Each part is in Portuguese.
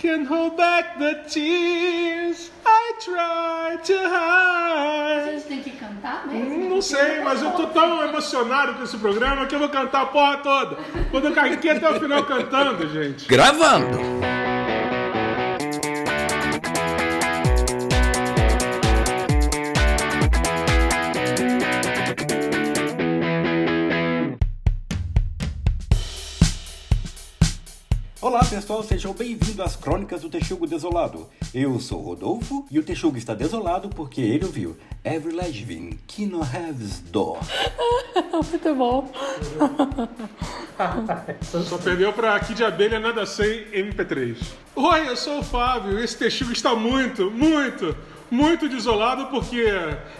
Can't hold back the tears I try to hide. Vocês têm que cantar mesmo? Não sei, mas eu tô tão emocionado com esse programa que eu vou cantar a porra toda. Quando eu caí aqui até o final cantando, gente. Gravando. Pessoal, sejam bem-vindos às Crônicas do Texugo Desolado. Eu sou o Rodolfo e o Texugo está desolado porque ele ouviu Every Legend, Kino Heaven's Door. Muito bom. Só perdeu pra Kid de Abelha Nada Sem MP3. Oi, eu sou o Fábio e esse texugo está muito, muito, muito desolado porque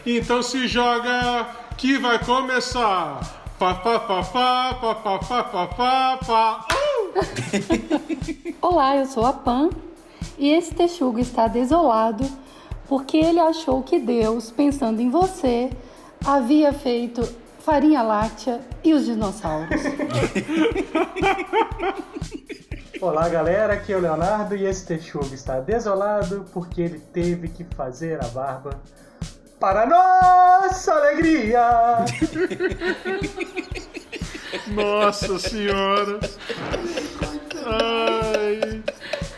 então se joga que vai começar. Pá, pá, pá, pá, pá, pá, pá, pá, pá, pá. Uh! Olá, eu sou a Pan e esse texugo está desolado porque ele achou que Deus, pensando em você, havia feito farinha láctea e os dinossauros. Olá galera, aqui é o Leonardo e esse texugo está desolado porque ele teve que fazer a barba para nossa alegria! Nossa senhora. Ai.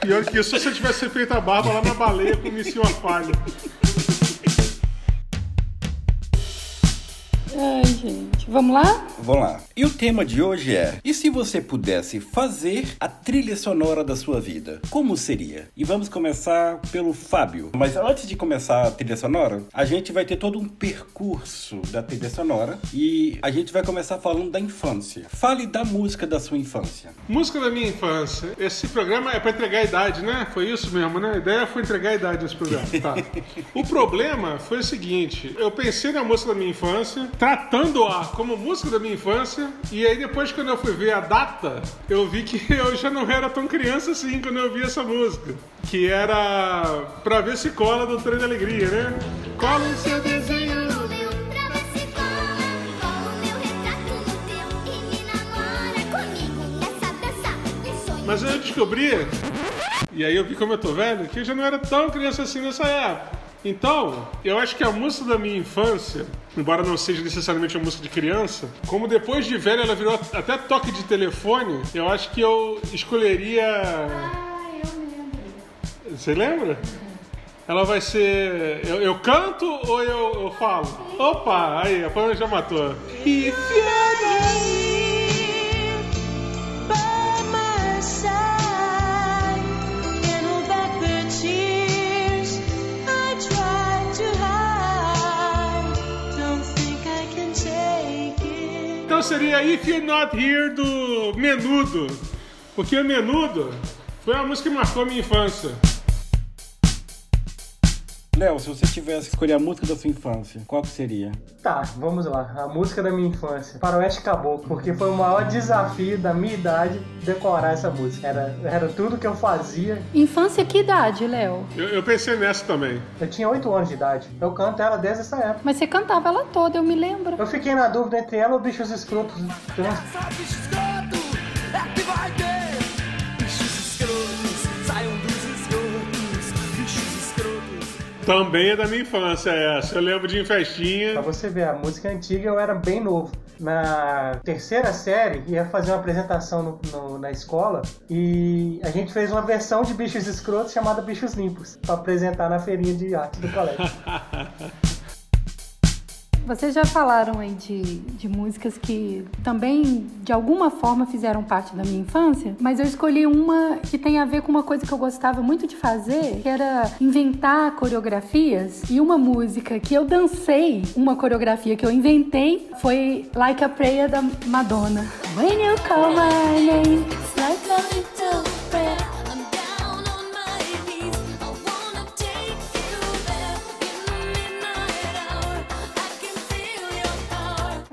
Pior que isso, se eu tivesse feito a barba lá na baleia com o senhor falha. Ai, gente. Vamos lá? Vamos lá. E o tema de hoje é: e se você pudesse fazer a trilha sonora da sua vida? Como seria? E vamos começar pelo Fábio. Mas antes de começar a trilha sonora, a gente vai ter todo um percurso da trilha sonora e a gente vai começar falando da infância. Fale da música da sua infância. Música da minha infância. Esse programa é pra entregar a idade, né? Foi isso mesmo, né? A ideia foi entregar a idade nesse programa. Tá. O problema foi o seguinte: eu pensei na música da minha infância, tratando-a como música da minha infância, e aí depois, quando eu fui ver a data, eu vi que eu já não era tão criança assim quando eu vi essa música. Que era pra ver se cola do Trem da Alegria, né? Cola o seu desenho. Mas aí eu descobri, e aí eu vi como eu tô velho, que eu já não era tão criança assim nessa época. Então, eu acho que a música da minha infância, embora não seja necessariamente uma música de criança, como depois de velho ela virou até toque de telefone, eu acho que eu escolheria. Ah, eu lembro. Você lembra? Ela vai ser. Eu, eu canto ou eu, eu falo? Opa, aí, a Pamela já matou. If Seria If You're Not Here do Menudo. Porque Menudo foi uma música que marcou a minha infância. Léo, se você tivesse que escolher a música da sua infância, qual que seria? Tá, vamos lá. A música da minha infância. Faroeste Caboclo, porque foi o maior desafio da minha idade decorar essa música. Era, era tudo que eu fazia. Infância, que idade, Léo? Eu, eu pensei nessa também. Eu tinha 8 anos de idade. Eu canto ela desde essa época. Mas você cantava ela toda, eu me lembro. Eu fiquei na dúvida entre ela ou Bichos Escrotos. bicho escroto, é Também é da minha infância essa. Eu lembro de em festinha. Pra você ver, a música antiga eu era bem novo. Na terceira série, ia fazer uma apresentação no- no- na escola e a gente fez uma versão de Bichos Escrotos chamada Bichos Limpos pra apresentar na feirinha de arte do colégio. Vocês já falaram aí de, de músicas que também, de alguma forma, fizeram parte da minha infância, mas eu escolhi uma que tem a ver com uma coisa que eu gostava muito de fazer, que era inventar coreografias. E uma música que eu dancei, uma coreografia que eu inventei, foi Like a Prayer da Madonna. When you call my name, it's like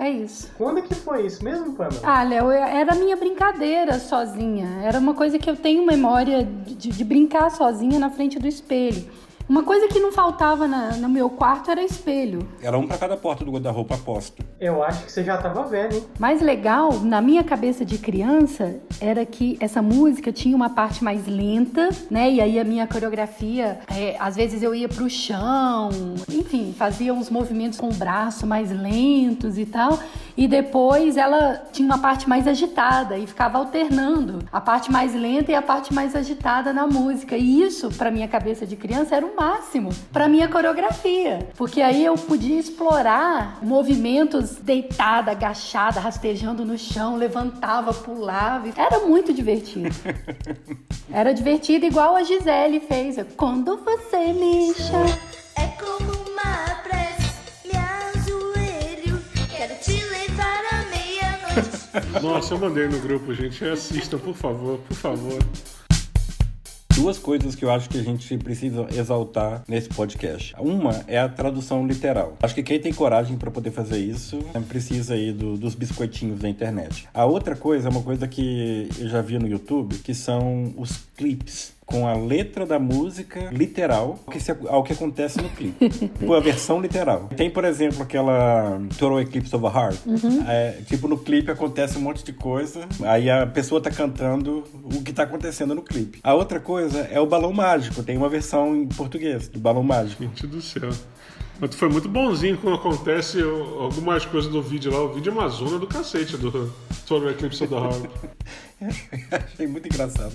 É isso. Quando que foi isso mesmo, Pamela? Ah, Léo, era minha brincadeira sozinha. Era uma coisa que eu tenho memória de, de brincar sozinha na frente do espelho. Uma coisa que não faltava na- no meu quarto era espelho. Era um pra cada porta do guarda-roupa aposto. Eu acho que você já tava vendo, hein? Mais legal, na minha cabeça de criança, era que essa música tinha uma parte mais lenta, né? E aí a minha coreografia, é, às vezes eu ia pro chão, enfim, fazia uns movimentos com o braço mais lentos e tal. E depois ela tinha uma parte mais agitada e ficava alternando a parte mais lenta e a parte mais agitada na música. E isso, pra minha cabeça de criança, era o máximo pra minha coreografia. Porque aí eu podia explorar movimentos deitada, agachada, rastejando no chão, levantava, pulava. Era muito divertido. Era divertido igual a Gisele fez. Quando você me chama. É como uma prece, me ajoelho. Quero te levar à meia-noite. Nossa, eu mandei no grupo, gente. Assistam, por favor, por favor. Duas coisas que eu acho que a gente precisa exaltar nesse podcast. Uma é a tradução literal. Acho que quem tem coragem para poder fazer isso né, precisa aí do- dos biscoitinhos da internet. A outra coisa é uma coisa que eu já vi no YouTube, que são os clipes com a letra da música literal ao que, se- ao que acontece no clipe. tipo, a versão literal. Tem, por exemplo, aquela Total Eclipse of the Heart. É, tipo, no clipe acontece um monte de coisa, aí a pessoa tá cantando o que tá acontecendo no clipe. A outra coisa é o Balão Mágico. Tem uma versão em português do Balão Mágico. Gente do céu. Mas tu foi muito bonzinho quando acontece algumas coisas do vídeo lá. O vídeo é uma zona do cacete do Total Eclipse of the Heart. Achei muito engraçado.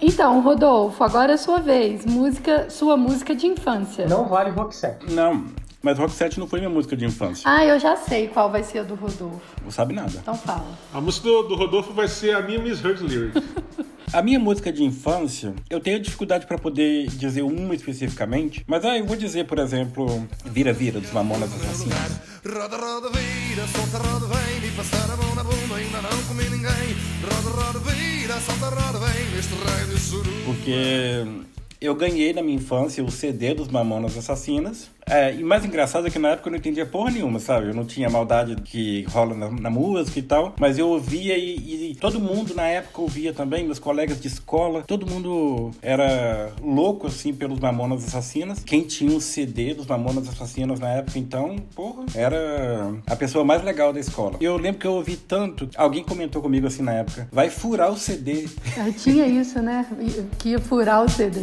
Então, Rodolfo, agora é sua vez. Música, sua música de infância. Não vale rock set. Não, mas Rock 7 não foi minha música de infância. Ah, eu já sei qual vai ser a do Rodolfo. Não sabe nada. Então fala. A música do, do Rodolfo vai ser a minha Misheard Lyric. A minha música de infância, eu tenho dificuldade pra poder dizer uma especificamente, mas ah, eu vou dizer, por exemplo, Vira Vira dos Mamonas Assassinos. Roda, roda, vira, solta, roda, vem. Me passar a mão na bunda, ainda não comi ninguém. Roda, roda, vira, solta, roda, vem. Neste raio de suru Porque eu ganhei na minha infância o CD dos Mamonas Assassinas. É, e mais engraçado é que na época eu não entendia porra nenhuma, sabe? Eu não tinha maldade que rola na, na música e tal. Mas eu ouvia e, e todo mundo na época ouvia também, meus colegas de escola. Todo mundo era louco, assim, pelos Mamonas Assassinas. Quem tinha um CD dos Mamonas Assassinas na época, então, porra, era a pessoa mais legal da escola. Eu lembro que eu ouvi tanto. Alguém comentou comigo assim na época: vai furar o CD. Ah, Tinha isso, né? Que ia furar o CD.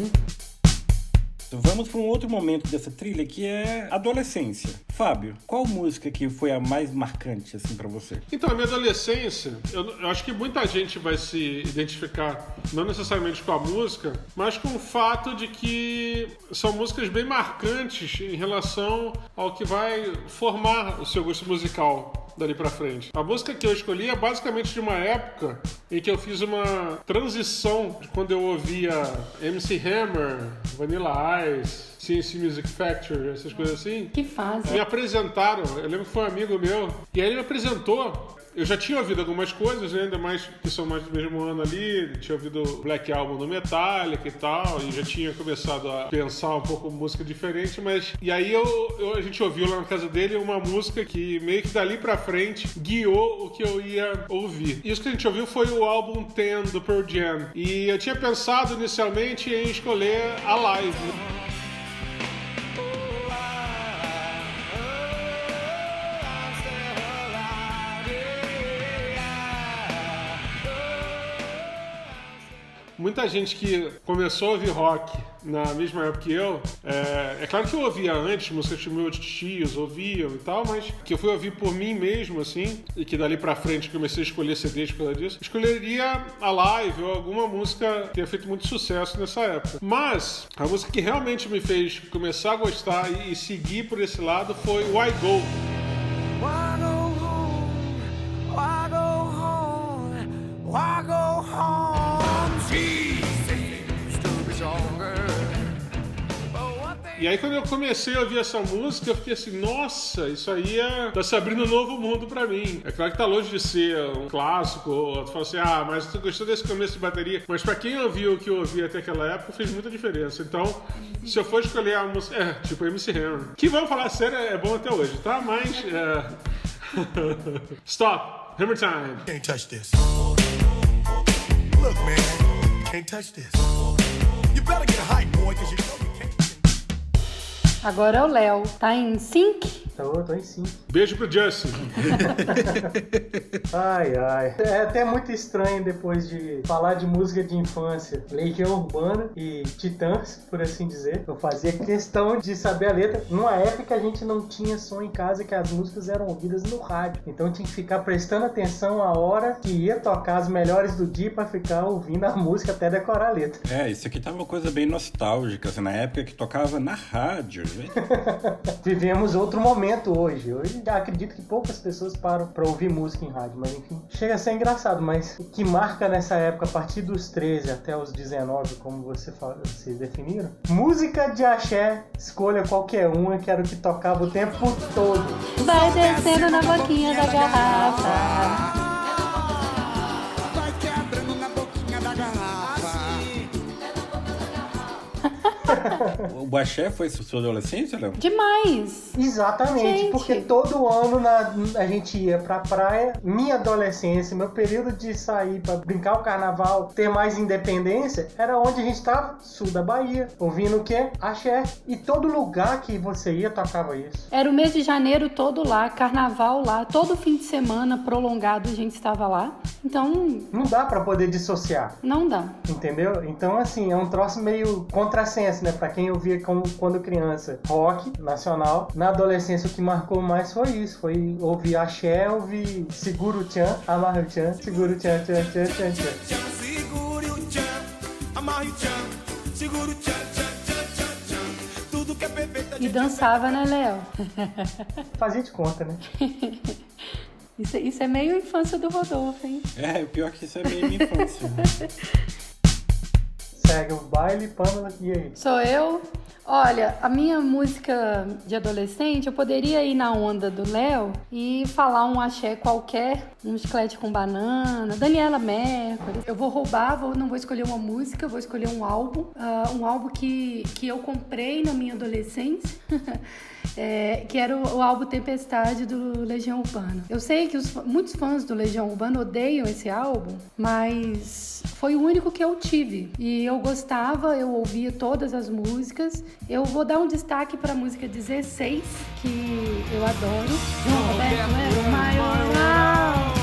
Vamos para um outro momento dessa trilha que é adolescência. Fábio, qual música que foi a mais marcante assim para você? Então, a minha adolescência, eu, eu acho que muita gente vai se identificar, não necessariamente com a música, mas com o fato de que são músicas bem marcantes em relação ao que vai formar o seu gosto musical dali pra frente. A música que eu escolhi é basicamente de uma época em que eu fiz uma transição de quando eu ouvia MC Hammer, Vanilla Ice, CNC Music Factory, essas coisas assim. Que fase. Me apresentaram, eu lembro que foi um amigo meu, e aí ele me apresentou. Eu já tinha ouvido algumas coisas, né, ainda mais que são mais do mesmo ano ali. Tinha ouvido Black Album do Metallica e tal, e já tinha começado a pensar um pouco música diferente, mas. E aí eu, eu- a gente ouviu lá na casa dele uma música que meio que dali pra frente guiou o que eu ia ouvir. Isso que a gente ouviu foi o álbum 10 do Pearl Jam. E eu tinha pensado inicialmente em escolher a live. Muita gente que começou a ouvir rock na mesma época que eu, é, é claro que eu ouvia antes, músicas que meus tios ouviam e tal, mas que eu fui ouvir por mim mesmo, assim, e que dali pra frente comecei a escolher CDs por causa disso, escolheria a live ou alguma música que tenha feito muito sucesso nessa época. Mas a música que realmente me fez começar a gostar e, e seguir por esse lado foi Why Go. Why go home? Why go home? Why go home? E aí quando eu comecei a ouvir essa música, eu fiquei assim, nossa, isso aí é... tá se abrindo um novo mundo pra mim. É claro que tá longe de ser um clássico, ou tu fala assim, ah, mas tu gostou desse começo de bateria. Mas pra quem ouviu o que eu ouvi até aquela época, fez muita diferença. Então, se eu for escolher a música... É, tipo MC Hammer. Que, vamos falar sério, é bom até hoje, tá? Mas... É... Stop! Hammer time! can't touch this. Look, man, Agora é o Léo. Tá em sync? Tô, tô em sim. Beijo pro Justin. Ai, ai. É até muito estranho depois de falar de música de infância, Legião Urbana e Titãs, por assim dizer. Eu fazia questão de saber a letra. Numa época que a gente não tinha som em casa, que as músicas eram ouvidas no rádio. Então tinha que ficar prestando atenção a hora que ia tocar as melhores do dia pra ficar ouvindo a música até decorar a letra. É, isso aqui tá uma coisa bem nostálgica, assim, na época que tocava na rádio, né? Vivemos outro momento hoje. Hoje acredito que poucas pessoas param pra ouvir música em rádio, mas enfim. Chega a ser engraçado, mas o que marca nessa época, a partir dos 13 até os 19, como você fala, vocês definiram, música de axé, escolha qualquer uma, que era o que tocava o tempo todo. Vai descendo na boquinha da garrafa. O axé foi sua adolescência, Léo? Demais. Exatamente, Gente. porque todo ano na- a gente ia pra praia. Minha adolescência, meu período de sair pra brincar o carnaval, ter mais independência, era onde a gente tava, sul da Bahia, ouvindo o quê? Axé. E todo lugar que você ia tocava isso. Era o mês de janeiro todo lá, carnaval lá, todo fim de semana prolongado a gente estava lá. Então, Não dá pra poder dissociar. não dá. Entendeu? Então, assim, é um troço meio contrassenso, né? Pra quem ouvia como, quando criança rock nacional. Na adolescência, o que marcou mais foi isso. Foi ouvir axé, ouvir seguro o tchan, amarra o tchan, seguro o tchan, tchan, tchan, tchan, tchan. Tchan, segure o tchan, amarre o tchan, segura o tchan, tchan, tchan, tchan, tchan. Tudo que é perfeito a E dançava, né, Léo? Fazia de conta, né? Isso, isso é meio infância do Rodolfo, hein? É, o pior é que isso é meio minha infância. Segue o baile, Pamela, e aí? Sou eu. Olha, a minha música de adolescente, eu poderia ir na onda do Léo e falar um axé qualquer, um chiclete com banana, Daniela Mercury. Eu vou roubar, vou, não vou escolher uma música, vou escolher um álbum. ah, um álbum que, que eu comprei na minha adolescência. é, que era o, o álbum Tempestade do Legião Urbana. Eu sei que os muitos fãs do Legião Urbana odeiam esse álbum, mas foi o único que eu tive. E eu gostava, eu ouvia todas as músicas. Eu vou dar um destaque para a música 16, que eu adoro. João Roberto o maior.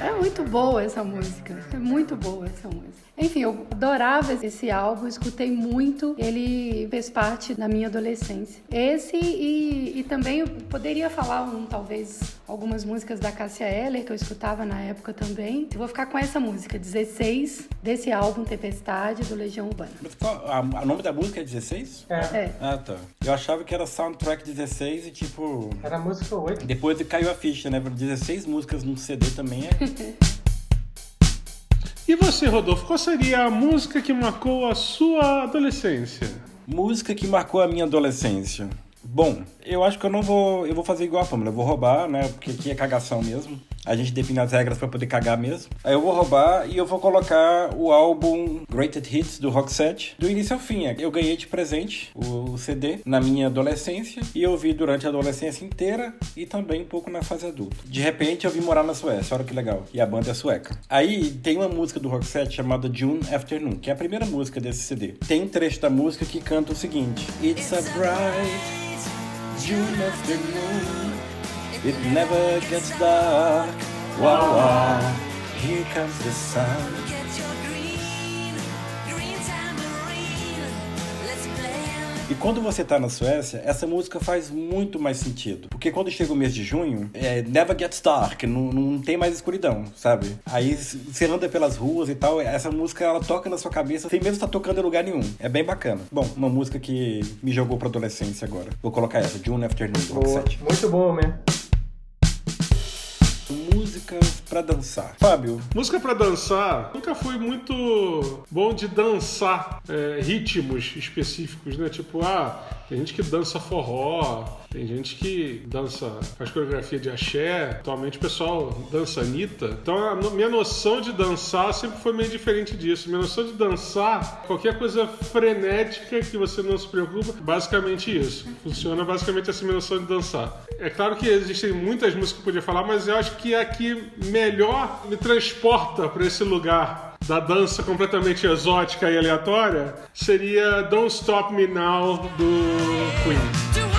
É muito boa essa música. É muito boa essa música. Enfim, eu adorava esse álbum, escutei muito. Ele fez parte da minha adolescência. Esse e, e também eu poderia falar um, talvez algumas músicas da Cássia Eller que eu escutava na época também. Eu vou ficar com essa música, 16, desse álbum Tempestade do Legião Urbana. Mas qual- a- O nome da música é 16? É, É. Ah, tá. Eu achava que era Soundtrack 16 e tipo. era a música 8. Depois caiu a ficha, né? 16 músicas num CD também é. E você, Rodolfo, qual seria a música que marcou a sua adolescência? Música que marcou a minha adolescência. Bom, eu acho que eu não vou. Eu vou fazer igual a Pamela. Eu vou roubar, né? Porque aqui é cagação mesmo. A gente define as regras pra poder cagar mesmo. Aí eu vou roubar e eu vou colocar o álbum Greatest Hits do Set do início ao fim. Eu ganhei de presente o CD na minha adolescência e eu vi durante a adolescência inteira e também um pouco na fase adulta. De repente eu vim morar na Suécia, olha que legal. E a banda é sueca. Aí tem uma música do Set chamada June Afternoon, que é a primeira música desse CD. Tem um trecho da música que canta o seguinte: It's a bright June afternoon. It never gets dark. Wow, wow. Here comes the sun. E quando você tá na Suécia, essa música faz muito mais sentido. Porque quando chega o mês de junho, é never gets dark, não, não tem mais escuridão, sabe? Aí você anda pelas ruas e tal, essa música ela toca na sua cabeça sem mesmo estar tocando em lugar nenhum. É bem bacana. Bom, uma música que me jogou pra adolescência agora. Vou colocar essa, June Afternoon, do Rock Boa. Set. Muito boa mesmo. Músicas pra dançar. Fábio, Música pra dançar, nunca fui muito bom de dançar é, ritmos específicos, né? Tipo, ah, tem gente que dança forró, Tem gente que dança, faz coreografia de axé, atualmente o pessoal dança Anitta. Então a minha noção de dançar sempre foi meio diferente disso. Minha noção de dançar, qualquer coisa frenética que você não se preocupa, basicamente isso. Funciona basicamente assim minha noção de dançar. É claro que existem muitas músicas que eu podia falar, mas eu acho que a que melhor me transporta para esse lugar da dança completamente exótica e aleatória seria Don't Stop Me Now do Queen.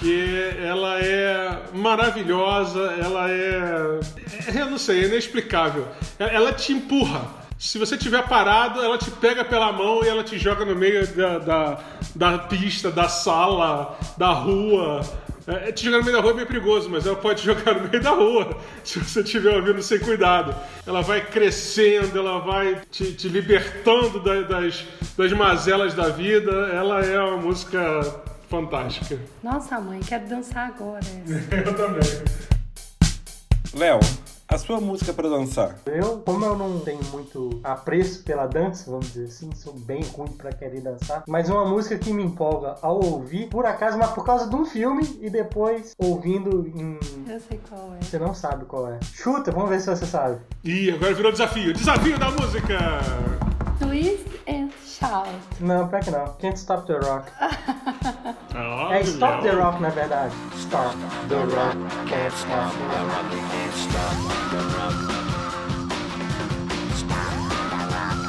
Porque ela é maravilhosa, ela é. é, Eu não sei, é inexplicável. Ela- Ela te empurra. Se você estiver parado, ela te pega pela mão e ela te joga no meio da, da, da pista, da sala, da rua. É, te jogar no meio da rua é meio perigoso, mas ela pode te jogar no meio da rua se você estiver ouvindo sem cuidado. Ela vai crescendo, ela vai te, te libertando da- das, das mazelas da vida. Ela é uma música fantástica. Nossa, mãe, quero dançar agora. essa. Eu também. Léo, a sua música pra dançar. Eu, como eu não tenho muito apreço pela dança, vamos dizer assim, sou bem ruim pra querer dançar, mas uma música que me empolga ao ouvir, por acaso, mas por causa de um filme e depois ouvindo em. Eu sei qual é. Você não sabe qual é. Chuta, vamos ver se você sabe. Ih, agora virou desafio. Desafio da música! Twist and Shout. Não, pior que não. Can't Stop the Rock. Ah, É Stop the Léo. Rock, na verdade. Stop the Rock. Can't stop the rock, can't stop the rock. Stop the rock.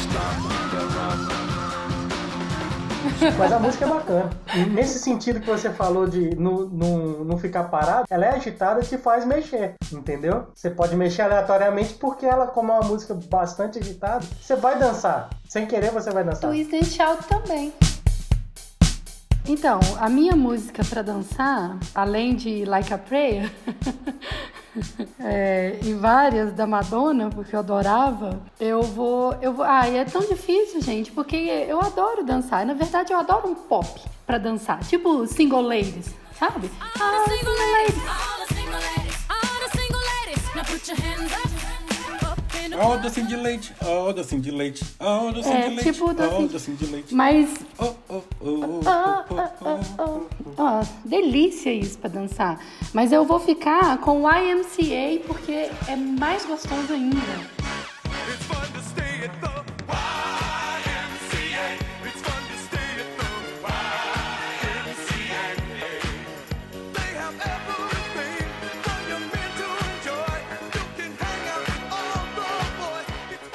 stop the rock. Mas a música é bacana. Nesse sentido que você falou de não, ficar parado, ela é agitada e te faz mexer, entendeu? Você pode mexer aleatoriamente porque ela, como é uma música bastante agitada, você vai dançar. Sem querer, você vai dançar. Twist and Shout também. Então, a minha música pra dançar, além de Like a Prayer, é, e várias da Madonna, porque eu adorava, eu vou, eu vou. Ah, e é tão difícil, gente, porque eu adoro dançar. Na verdade, eu adoro um pop pra dançar, tipo Single Ladies, sabe? All the single Ladies. all the single ladies, all the single ladies. Now put your hands up, the Ó, docinho de leite, ó, docinho de leite, ó, docinho É, de leite, tipo docinho- docinho de leite. Mas ó, Ah, ó, ah, ó, ah, ó. ah. Ó, delícia isso pra dançar. Mas eu vou ficar com o YMCA porque é mais gostoso ainda. It's fun to stay at the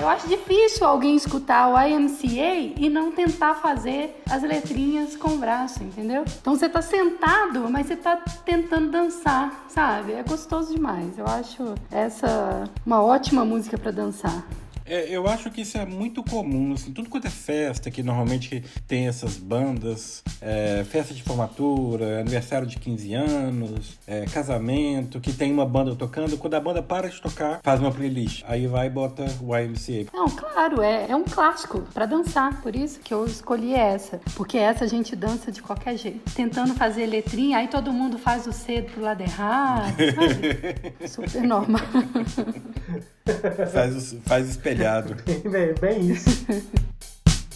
Eu acho difícil alguém escutar o YMCA e não tentar fazer as letrinhas com o braço, entendeu? Então você tá sentado, mas você tá tentando dançar, sabe? É gostoso demais. Eu acho essa uma ótima música pra dançar. É, eu acho que isso é muito comum, assim, tudo quanto é festa que normalmente tem essas bandas, é, festa de formatura, aniversário de 15 anos, é, casamento, que tem uma banda tocando, quando a banda para de tocar, faz uma playlist. Aí vai e bota o YMCA. Não, claro, é, é um clássico pra dançar. Por isso que eu escolhi essa. Porque essa a gente dança de qualquer jeito. Tentando fazer letrinha, aí todo mundo faz o C pro lado errado, sabe? Super normal. Faz, os- faz espelhado. bem, bem isso.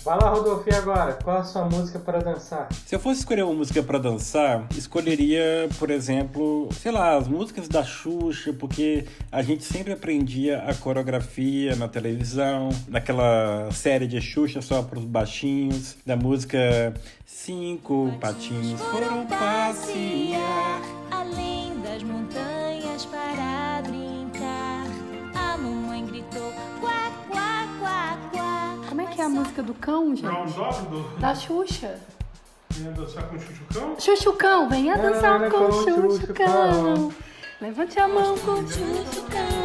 Vai lá, Rodolfo, e agora? Qual a sua música para dançar? Se eu fosse escolher uma música pra dançar, escolheria, por exemplo, sei lá, as músicas da Xuxa, porque a gente sempre aprendia a coreografia na televisão, naquela série de Xuxa só pros baixinhos, da música Cinco Patinhos Foram Passear. Além das montanhas para mamãe gritou: quá, quá, quá, quá. Como é que é a música do cão, Brown gente? Dog do. Da Xuxa. Vinha dançar com o Chuchucão? Chuchucão, venha dançar com o Chuchucão. Levante a mão com o. Chuchucão.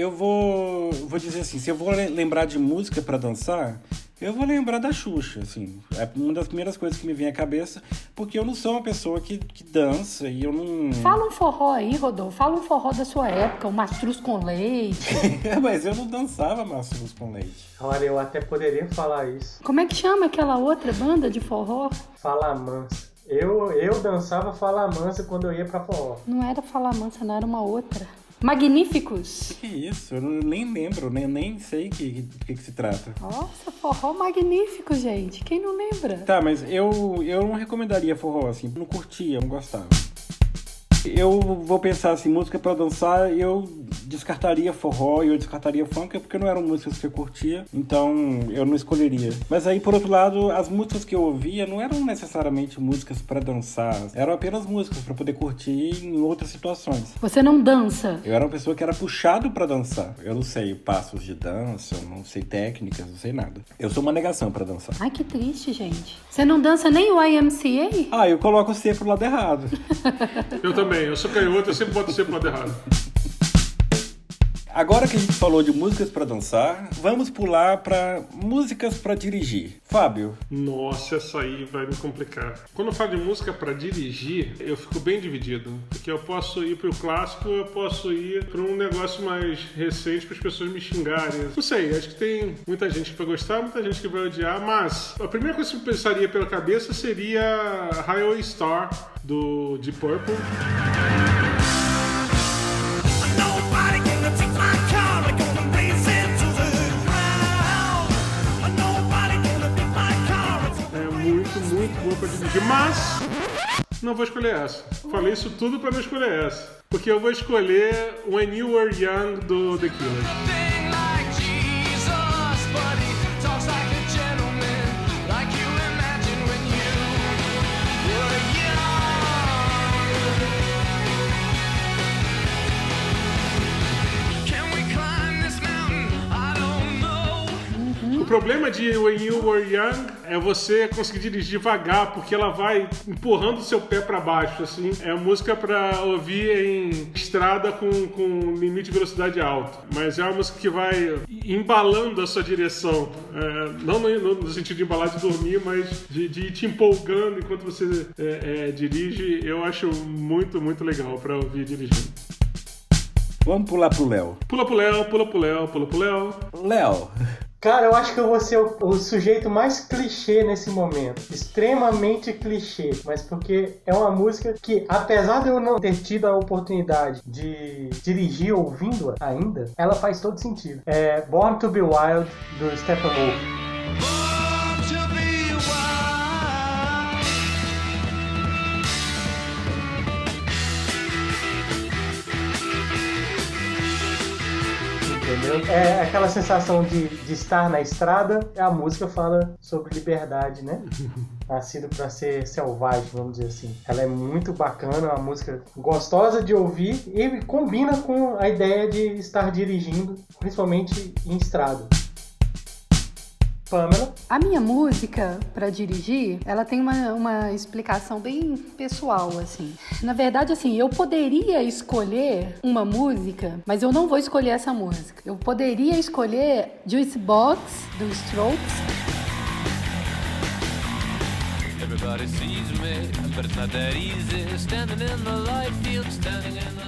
Eu vou, vou dizer assim, se eu vou le- lembrar de música pra dançar, Eu vou lembrar da Xuxa, assim. É uma das primeiras coisas que me vem à cabeça, porque eu não sou uma pessoa que, que dança e eu não. Fala um forró aí, Rodolfo. Fala um forró da sua época, o mastruz com leite. Mas eu não dançava maçãs com leite. Olha, eu até poderia falar isso. Como é que chama aquela outra banda de forró? Fala mansa. Eu, eu dançava fala mansa quando eu ia pra forró. Não era Fala Mansa, não era uma outra. Magníficos. Que isso? Eu nem lembro, nem, nem sei o que, que, que se trata. Nossa, forró magnífico, gente. Quem não lembra? Tá, mas eu, eu não recomendaria forró, assim. Não curtia, não gostava. Eu vou pensar assim, música pra dançar, eu descartaria forró e eu descartaria funk, porque não eram músicas que eu curtia, então eu não escolheria. Mas aí, por outro lado, as músicas que eu ouvia não eram necessariamente músicas pra dançar, eram apenas músicas pra poder curtir em outras situações. Você não dança. Eu era uma pessoa que era puxado pra dançar. Eu não sei passos de dança, eu não sei técnicas, não sei nada. Eu sou uma negação pra dançar. Ai, que triste, gente. Você não dança nem o IMCA? Ah, eu coloco o C pro lado errado. Eu também, eu sou canhoto, eu sempre boto sempre pro lado errado. Agora que a gente falou de músicas pra dançar, vamos pular pra músicas pra dirigir. Fábio, Nossa, essa aí vai me complicar. Quando eu falo de música pra dirigir, eu fico bem dividido. Porque eu posso ir pro clássico, eu posso ir pra um negócio mais recente para as pessoas me xingarem. Não sei, acho que tem muita gente que vai gostar, muita gente que vai odiar, mas a primeira coisa que eu pensaria pela cabeça seria Highway Star do Deep Purple. Boa mas não vou escolher essa. Falei isso tudo pra não escolher essa. Porque eu vou escolher When You Were Young do The Killers. Problema de When You Were Young é você conseguir dirigir devagar, porque ela vai empurrando o seu pé pra baixo, assim. É música pra ouvir em estrada com, com limite de velocidade alto. Mas é uma música que vai embalando a sua direção. É, não no, no sentido de embalar de dormir, mas de, de ir te empolgando enquanto você é, é, dirige. Eu acho muito, muito legal pra ouvir dirigindo. vamos pular pro Léo. Pula pro Léo, pula pro Léo, pula pro Léo. Léo, Cara, eu acho que eu vou ser o, o sujeito mais clichê nesse momento. Extremamente clichê. Mas porque é uma música que, apesar de eu não ter tido a oportunidade de dirigir ouvindo-a ainda, ela faz todo sentido. É Born to Be Wild, do Steppenwolf. Entendeu? É aquela sensação de, de estar na estrada. A música fala sobre liberdade, né? Nascido pra ser selvagem, vamos dizer assim. Ela é muito bacana, uma música gostosa de ouvir e combina com a ideia de estar dirigindo, principalmente em estrada. Pamela, A minha música pra dirigir, ela tem uma, uma explicação bem pessoal, assim. Na verdade, assim, eu poderia escolher uma música, mas eu não vou escolher essa música. Eu poderia escolher Juice Box, do Strokes,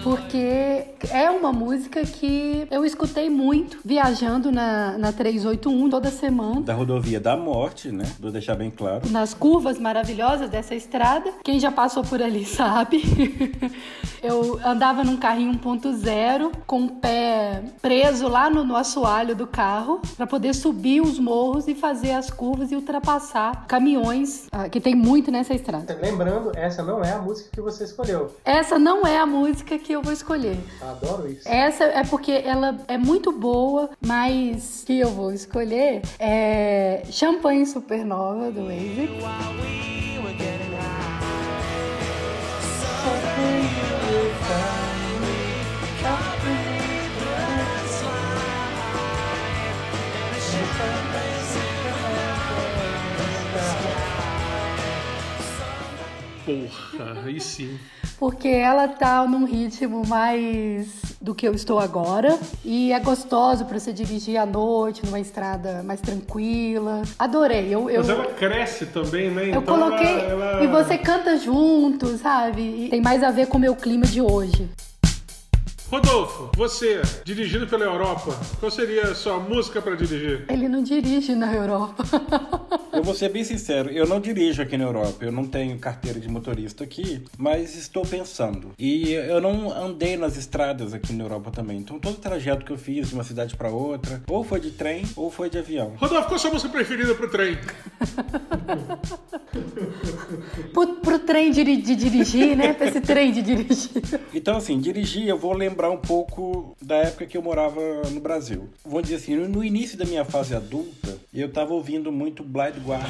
porque é uma música que eu escutei muito viajando na, na 381 toda semana. da rodovia da morte, né? Vou deixar bem claro. nas curvas maravilhosas dessa estrada. Quem já passou por ali sabe. Eu andava num carrinho 1.0 com o pé preso lá no, no assoalho do carro para poder subir os morros e fazer as curvas e ultrapassar caminhões ah, que tem muito nessa estrada. lembrando, essa não é a música que você escolheu. Essa não é a música que eu vou escolher. Adoro isso. Essa é porque ela é muito boa, mas que eu vou escolher é Champanhe Supernova do Oasis. Porra, aí sim. Porque ela tá num ritmo mais do que eu estou agora. E é gostoso para você dirigir à noite, numa estrada mais tranquila. Adorei. Eu, eu, Mas ela cresce também, né? eu Então coloquei. ela- ela- E você canta junto, sabe? E tem mais a ver com o meu clima de hoje. Rodolfo, você, dirigindo pela Europa, qual seria a sua música pra dirigir? Ele não dirige na Europa. Eu vou ser bem sincero, eu não dirijo aqui na Europa, eu não tenho carteira de motorista aqui, mas estou pensando. E eu não andei nas estradas aqui na Europa também, então todo o trajeto que eu fiz de uma cidade para outra, ou foi de trem ou foi de avião. Rodolfo, qual a sua música preferida pro trem? pro, pro trem de, de dirigir, né? Pra esse trem de dirigir. Então, assim, dirigir, eu vou lembrar um pouco da época que eu morava no Brasil. Vou dizer assim, no- início da minha fase adulta, eu tava ouvindo muito Blind Guardian.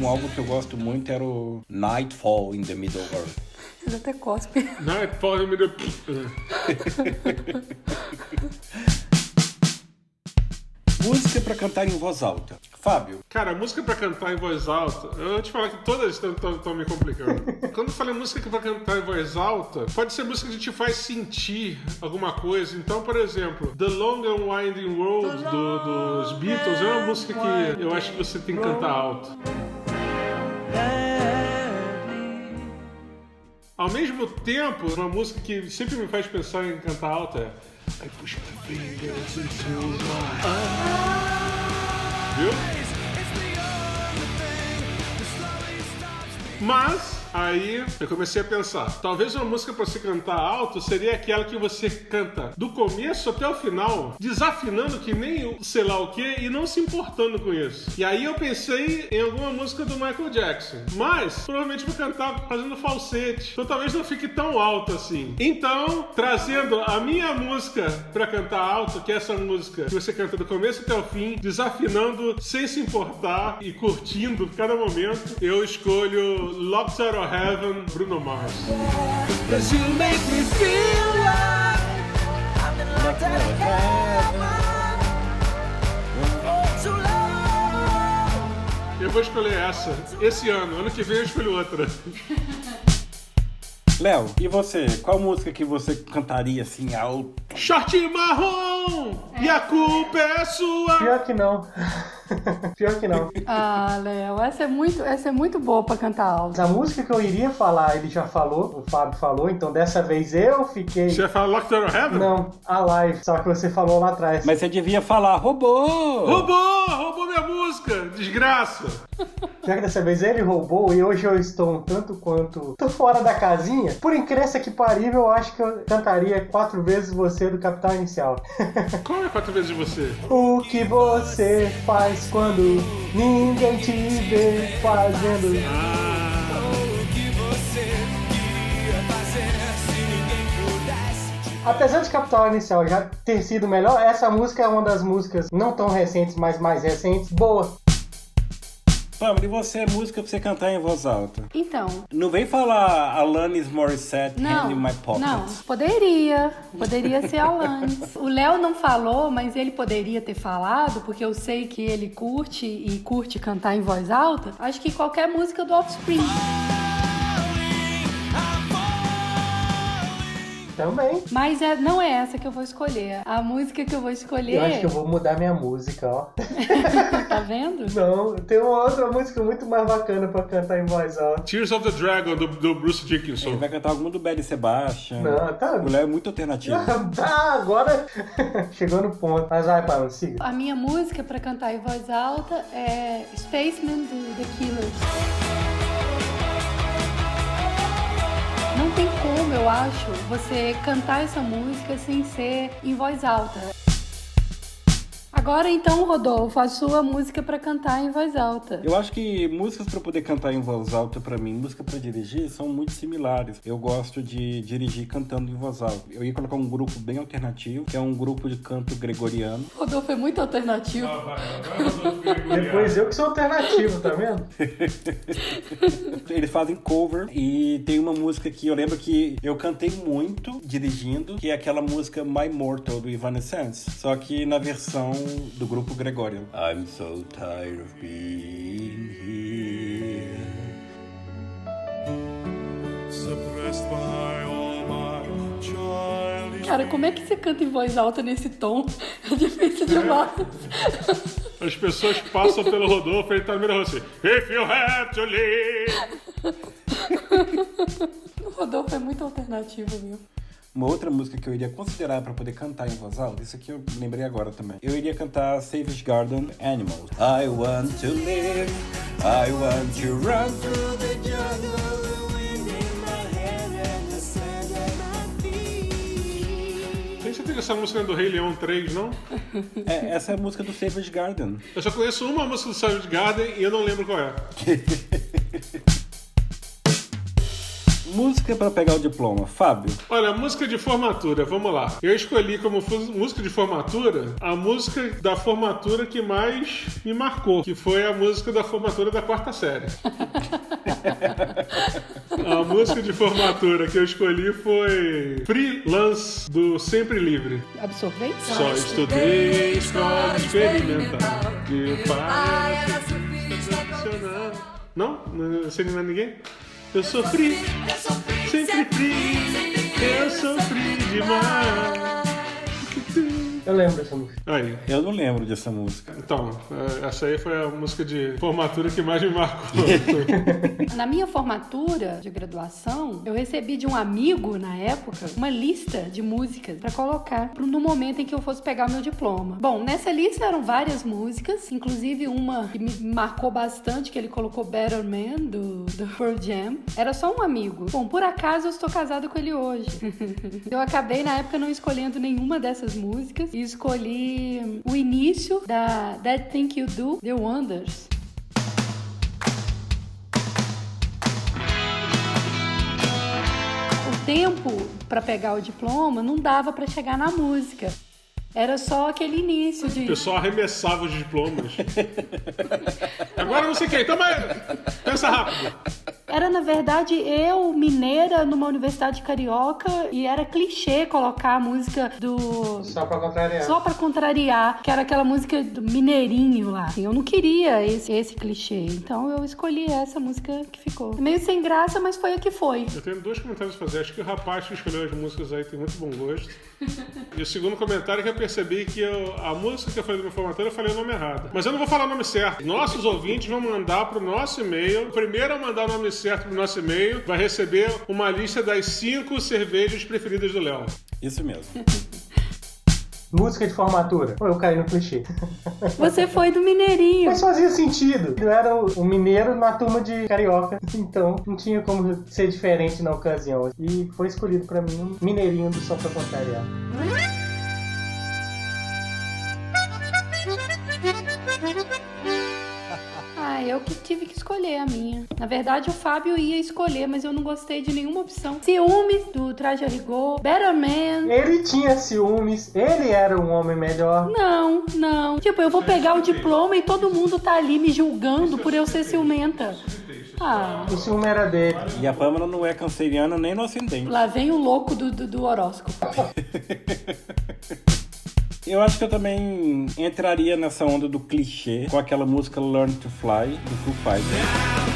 Um álbum que eu gosto muito era o Nightfall in the Middle Earth. Ele até cospe. Nightfall in the... Música pra cantar em voz alta. Fábio, Cara, música pra cantar em voz alta, eu vou te falar que todas estão me complicando. Quando eu falei música pra cantar em voz alta, pode ser música que te faz sentir alguma coisa. Então, por exemplo, The Long and Winding Road do- dos Beatles é uma música que eu acho que você tem que cantar alto. Ao mesmo tempo, uma música que sempre me faz pensar em cantar alto é I push my fingers into my Viu? Mas aí eu comecei a pensar, talvez uma música pra você cantar alto seria aquela que você canta do começo até o final, desafinando que nem sei lá o que e não se importando com isso. E aí eu pensei em alguma música do Michael Jackson, mas provavelmente vou cantar fazendo falsete, então talvez não fique tão alto assim. Então, trazendo a minha música pra cantar alto, que é essa música que você canta do começo até o fim, desafinando sem se importar e curtindo cada momento, eu escolho Locked Heaven, Bruno Mars. Eu vou escolher essa esse ano, ano que vem eu escolho outra. Léo, e você? Qual música que você cantaria assim alto? Short marrom! E a culpa é sua! Pior que não. Pior que não. Ah, Léo, essa é muito, essa é muito boa pra cantar alto. A música que eu iria falar, ele já falou, o Fábio falou, então dessa vez eu fiquei. Você Locked Out of Heaven? Não, a live, só que você falou lá atrás. Mas você devia falar, roubou! Roubou! Roubou minha música! Desgraça! Já que dessa vez ele roubou e hoje eu estou um tanto quanto. tô fora da casinha. Por incrível que parível, eu acho que eu cantaria quatro vezes você do Capital Inicial. Qual é quatro vezes de você? o que você faz quando ninguém te vê fazendo? Apesar de Capital Inicial já ter sido melhor, essa música é uma das músicas não tão recentes, mas mais recentes. Boa. Pamela, e você é música pra você cantar em voz alta? Então, Não vem falar Alanis Morissette, Hand in não, My Pocket. não, poderia, poderia ser Alanis. O Léo não falou, mas ele poderia ter falado, porque eu sei que ele curte e curte cantar em voz alta. Acho que qualquer música do Offspring. Também. Mas é, não é essa que eu vou escolher. A música que eu vou escolher, Eu acho que eu vou mudar minha música, ó. tá vendo? Não, tem uma outra música muito mais bacana pra cantar em voz alta. Tears of the Dragon, do, do Bruce Ele Dickinson. vai cantar alguma do Belly Sebastian. Não, tá. Léo é muito alternativo. Ah, agora chegou no ponto. Mas vai, Paulo, siga. A minha música pra cantar em voz alta é Spaceman do The Killers. Não tem como, eu acho, você cantar essa música sem ser em voz alta. Agora então, Rodolfo, a sua música pra cantar em voz alta. Eu acho que músicas pra poder cantar em voz alta, pra mim, música pra dirigir, são muito similares. Eu gosto de dirigir cantando em voz alta. Eu ia colocar um grupo bem alternativo, que é um grupo de canto gregoriano. Rodolfo é muito alternativo. Depois eu que sou alternativo, tá vendo? Eles fazem cover e tem uma música que eu lembro que eu cantei muito dirigindo, que é aquela música My Mortal do Evanescence. Só que na versão do grupo Gregorian. I'm so tired of being here. Suppressed by all my childish Cara, como é que você canta em voz alta nesse tom? É difícil demais. As pessoas passam pelo Rodolfo e ele tá rua assim: If you have to leave. O Rodolfo é muito alternativo, viu? Uma outra música que eu iria considerar para poder cantar em voz alta, isso aqui eu lembrei agora também. Eu iria cantar Savage Garden Animals. I want to live, I want to run through the jungle, the wind in my hair and the sand at my feet. Tem certeza que essa música é do Rei Leão 3, não? É, essa é a música do Savage Garden. Eu só conheço uma música do Savage Garden e eu não lembro qual é. Música para pegar o diploma. Fábio, Olha, música de formatura, vamos lá. Eu escolhi como música de formatura a música da formatura que mais me marcou, que foi a música da formatura da quarta série. a música de formatura que eu escolhi foi Freelance do Sempre Livre. Absorvente? Só estudei escola experimental de funcionar. Não? Não sei não é ninguém? Eu sofri, sempre fui, eu sofri demais. Eu lembro dessa música. Aí, eu não lembro dessa música. então, eh, essa aí foi a música de formatura que mais me marcou. Na minha formatura de graduação, eu recebi de um amigo, na época, uma lista de músicas pra colocar no momento em que eu fosse pegar o meu diploma. Bom, nessa lista eram várias músicas, inclusive uma que me marcou bastante, que ele colocou Better Man, do, do Pearl Jam. Era só um amigo. Bom, por acaso eu estou casada com ele hoje. eu acabei, na época, não escolhendo nenhuma dessas músicas e escolhi o início da That Thing You Do, The Wonders. o tempo para pegar o diploma não dava para chegar na música. Era só aquele início O de. pessoal arremessava os diplomas. Agora não sei quem, toma aí. Pensa rápido. Era, na verdade, eu, mineira, numa universidade carioca, e era clichê colocar a música do. Só pra contrariar. Só pra contrariar, que era aquela música do Mineirinho lá. Eu não queria esse, esse clichê, então eu escolhi essa música que ficou. Meio sem graça, mas foi a que foi. Eu tenho dois comentários a fazer. Acho que o rapaz que escolheu as músicas aí tem muito bom gosto. E o segundo comentário é que eu percebi que eu- a música que eu falei do meu formatura eu falei o nome errado. Mas eu não vou falar o nome certo. Nossos ouvintes vão mandar pro nosso e-mail. O primeiro a mandar o nome certo pro nosso e-mail vai receber uma lista das cinco cervejas preferidas do Léo. Isso mesmo. Música de formatura. Pô, eu caí no clichê. Você foi do Mineirinho. Mas fazia sentido. Eu era o o mineiro na turma de carioca, então não tinha como ser diferente na ocasião. E foi escolhido pra mim um mineirinho do Só Pra Contrariar. Eu que tive que escolher a minha. Na verdade, o Fábio ia escolher, mas eu não gostei de nenhuma opção. Ciúmes, do Traje a Rigor. Better Man. Ele tinha ciúmes, ele era um homem melhor. Não, não. Tipo, eu vou pegar o diploma e todo mundo tá ali me julgando por eu ser ciumenta. Ah, O ciúme era dele. E a Pâmela não é canceriana nem no ascendente. lá vem o louco do, do, do horóscopo. Eu acho que eu também entraria nessa onda do clichê com aquela música Learn to Fly do Foo Fighters.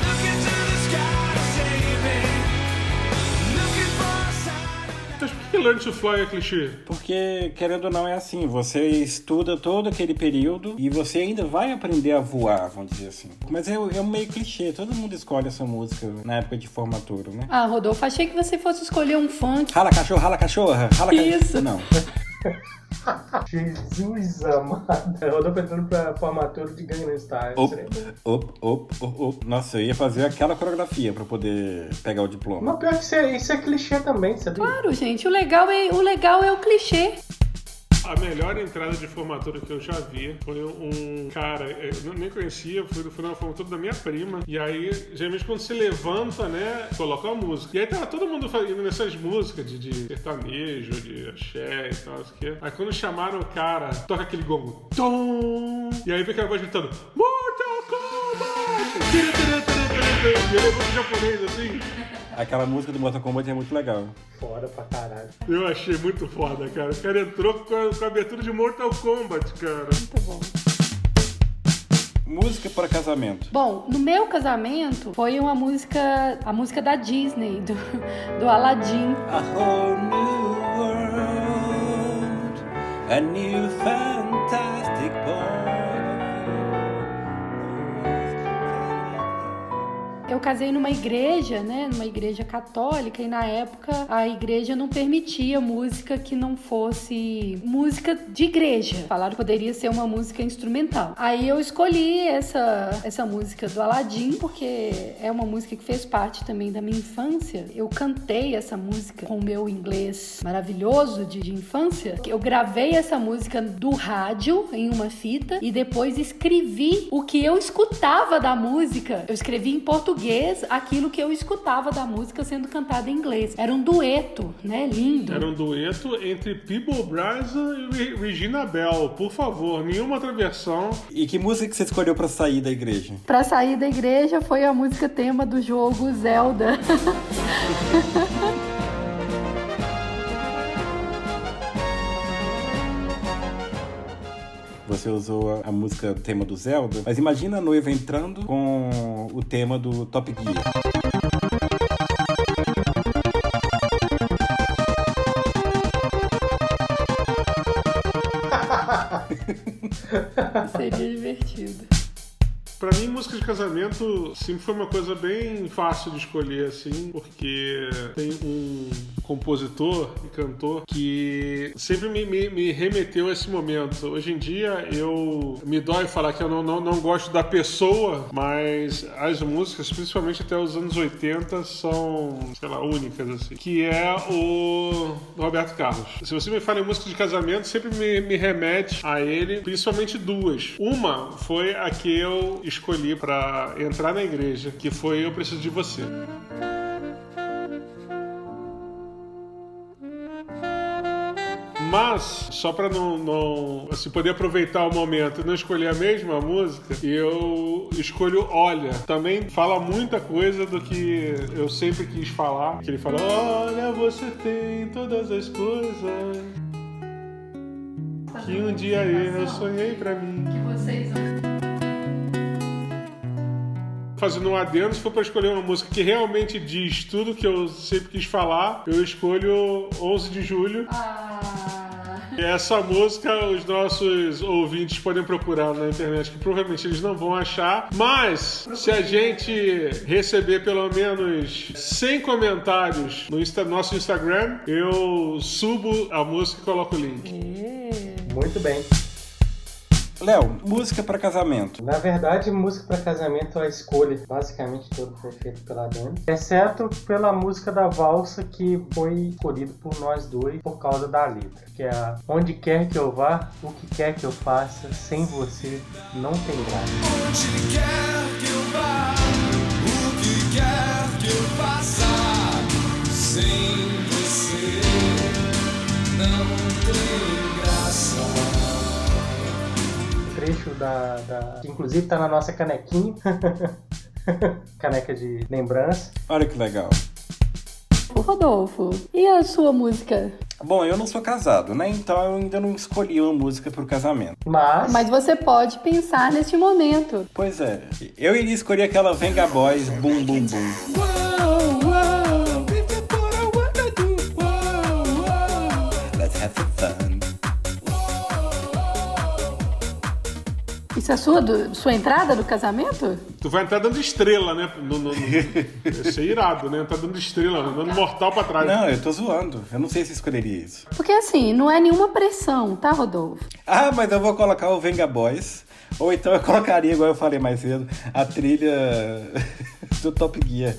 Que Learn to Fly é clichê? Porque, querendo ou não, é assim, você estuda todo aquele período e você ainda vai aprender a voar, vamos dizer assim. Mas é, é um meio clichê, todo mundo escolhe essa música na época de formatura, né? Ah, Rodolfo, achei que você fosse escolher um funk. Rala cachorro, rala cachorra, rala cachorro. Isso. Não. Jesus amado. Eu tô pensando pra formatura de Gangnam Style. Op, op, op, op, op. Nossa, eu ia fazer aquela coreografia pra poder pegar o diploma. Mas pior que isso é, isso é clichê também, sabia? Claro, gente, o legal é o, legal é o clichê. A melhor entrada de formatura que eu já vi foi um cara, eu não- nem conhecia, fui na formatura da minha prima. E aí, geralmente, quando se levanta, né, coloca a música. E aí tava todo mundo fa- indo nessas músicas de, de sertanejo, de axé e tal, o quê. Aí quando chamaram o cara, toca aquele gongo. Tom! E aí vem aquela voz gritando: Mortal Kombat! E ele levou pro japonês assim. Aquela música do Mortal Kombat é muito legal. Foda pra caralho. Eu achei muito foda, cara. O cara entrou com a, com a abertura de Mortal Kombat, cara. Muito bom. Música para casamento. Bom, no meu casamento foi uma música, a música da Disney, do, do Aladdin. A whole new world, a new fantastic Eu casei numa igreja, né? Numa igreja católica, e na época a igreja não permitia música que não fosse música de igreja. Falaram que poderia ser uma música instrumental. Aí eu escolhi essa, essa música do Aladdin, porque é uma música que fez parte também da minha infância. Eu cantei essa música com o meu inglês maravilhoso de, de infância. Eu gravei essa música do rádio em uma fita e depois escrevi o que eu escutava da música. Eu escrevi em português aquilo que eu escutava da música sendo cantada em inglês. Era um dueto, né? Lindo. Era um dueto entre Peeble Bryson e Re- Regina Bell. Por favor, nenhuma outra versão. E que música que você escolheu pra sair da igreja? Pra sair da igreja foi a música tema do jogo Zelda. Você usou a, música tema do Zelda, mas imagina a noiva entrando com o tema do Top Gear. Seria divertido. Pra mim, música de casamento sempre foi uma coisa bem fácil de escolher, assim, porque tem um compositor e cantor que sempre me, me, me remeteu a esse momento. Hoje em dia, eu me dói falar que eu não, não, não gosto da pessoa, mas as músicas, principalmente até os anos 80, são, sei lá, únicas, assim, que é o Roberto Carlos. Se você me fala em música de casamento, sempre me, me remete a ele, principalmente duas. Uma foi a que eu escolhi pra entrar na igreja, que foi Eu Preciso de Você. Mas, só pra não, não assim, poder aproveitar o momento e não escolher a mesma música, eu escolho Olha. Também fala muita coisa do que eu sempre quis falar. Que ele fala, olha, você tem todas as coisas que um dia eu sonhei pra mim. Vocês Fazendo um adendo, se for pra escolher uma música que realmente diz tudo que eu sempre quis falar, eu escolho 11 de julho. E essa música os nossos ouvintes podem procurar na internet, que provavelmente eles não vão achar. Mas se a gente receber pelo menos 100 comentários no Insta- nosso Instagram, eu subo a música e coloco o link. Muito bem. Léo, música pra casamento. Na verdade, música para casamento é a escolha, basicamente todo foi feito pela Dani, exceto pela música da valsa que foi escolhida por nós dois por causa da letra, que é a Onde quer que eu vá, o que quer que eu faça, sem você não tem graça. Onde quer que eu vá, o que quer que eu faça, sem você trecho da, da- que inclusive tá na nossa canequinha. Caneca de lembrança. Olha que legal. Ô, Rodolfo, e a sua música? Bom, eu não sou casado, né? Então eu ainda não escolhi uma música pro casamento. Mas, Mas você pode pensar neste momento. Pois é, eu iria escolher aquela Venga Boys Boom Boom Boom. Let's Isso é sua, do- sua entrada do casamento? Tu vai entrar dando estrela, né? No, no, no... Ser irado, né? Tá dando estrela, dando mortal pra trás. Não, eu tô zoando. Eu não sei se escolheria isso. Porque assim, não é nenhuma pressão, tá, Rodolfo? Ah, mas eu vou colocar o Venga Boys. Ou então eu colocaria, igual eu falei mais cedo, a trilha do Top Gear.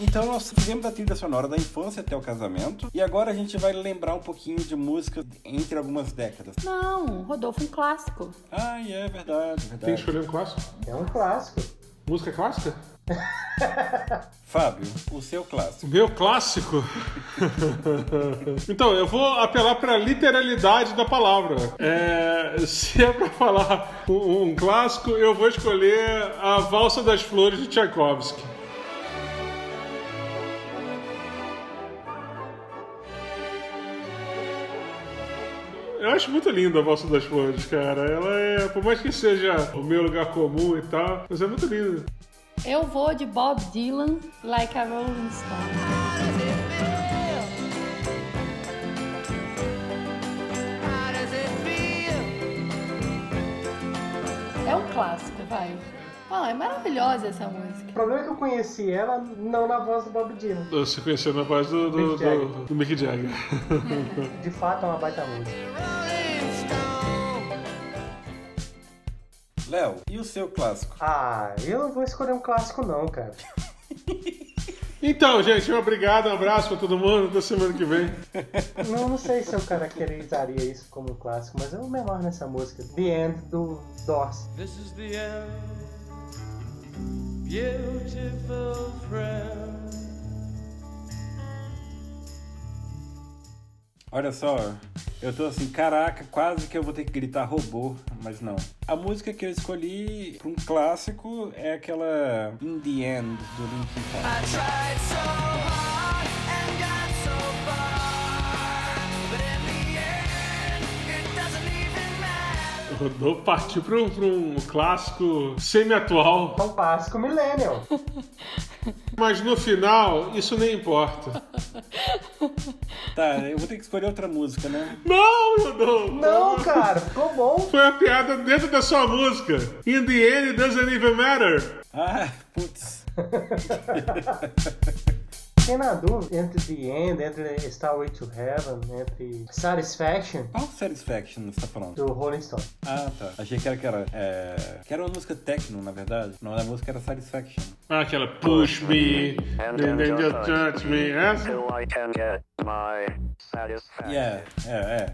Então nós fizemos a trilha sonora da infância até o casamento. E agora a gente vai lembrar um pouquinho de música entre algumas décadas. Não, Rodolfo, um clássico. Ah, é verdade, Tem que verdade. escolher um clássico? é um clássico. Música clássica? Fábio, o seu clássico. Meu clássico? então, eu vou apelar pra literalidade da palavra. É, se é pra falar um, um clássico, eu vou escolher a Valsa das Flores de Tchaikovsky. Acho muito linda a Valsa das Flores, cara. Ela é, por mais que seja o meu lugar comum e tal, mas é muito linda. Eu vou de Bob Dylan, Like a Rolling Stone. É um clássico, vai. Ah, é maravilhosa essa música. O problema é que eu conheci ela não na voz do Bob Dylan. Você conheceu na voz do, do, Mick Jagger. do, do Mick Jagger. De fato é uma baita música. Léo, e o seu clássico? Ah, eu não vou escolher um clássico não, cara. Então, gente, obrigado, um abraço pra todo mundo. Até semana que vem. Não, não sei se eu caracterizaria isso como um clássico, mas é o menor nessa música. The End do Doors. This is the end, beautiful friend. Olha só, eu tô assim, caraca, quase que eu vou ter que gritar robô, mas não. A música que eu escolhi pra um clássico é aquela In the End do Linkin Park. Rodolfo partiu pra um, pra um clássico semi-atual, É um clássico millennial. mas no final isso nem importa. Tá, eu vou ter que escolher outra música, né? Não, Rodolfo! Não, cara, ficou bom. Foi a piada dentro da sua música. In the end, it doesn't even matter. Ah, putz. Fiquei na dúvida entre The End, entre Starway to Heaven, entre Satisfaction Qual Satisfaction você tá falando? do Rolling Stone. Ah, tá. Achei que era que era. É... Que era uma música techno, na verdade. Não, a música era Satisfaction. Ah, aquela push me, then then just touch me. Essa? I can get my satisfaction. Yeah, é,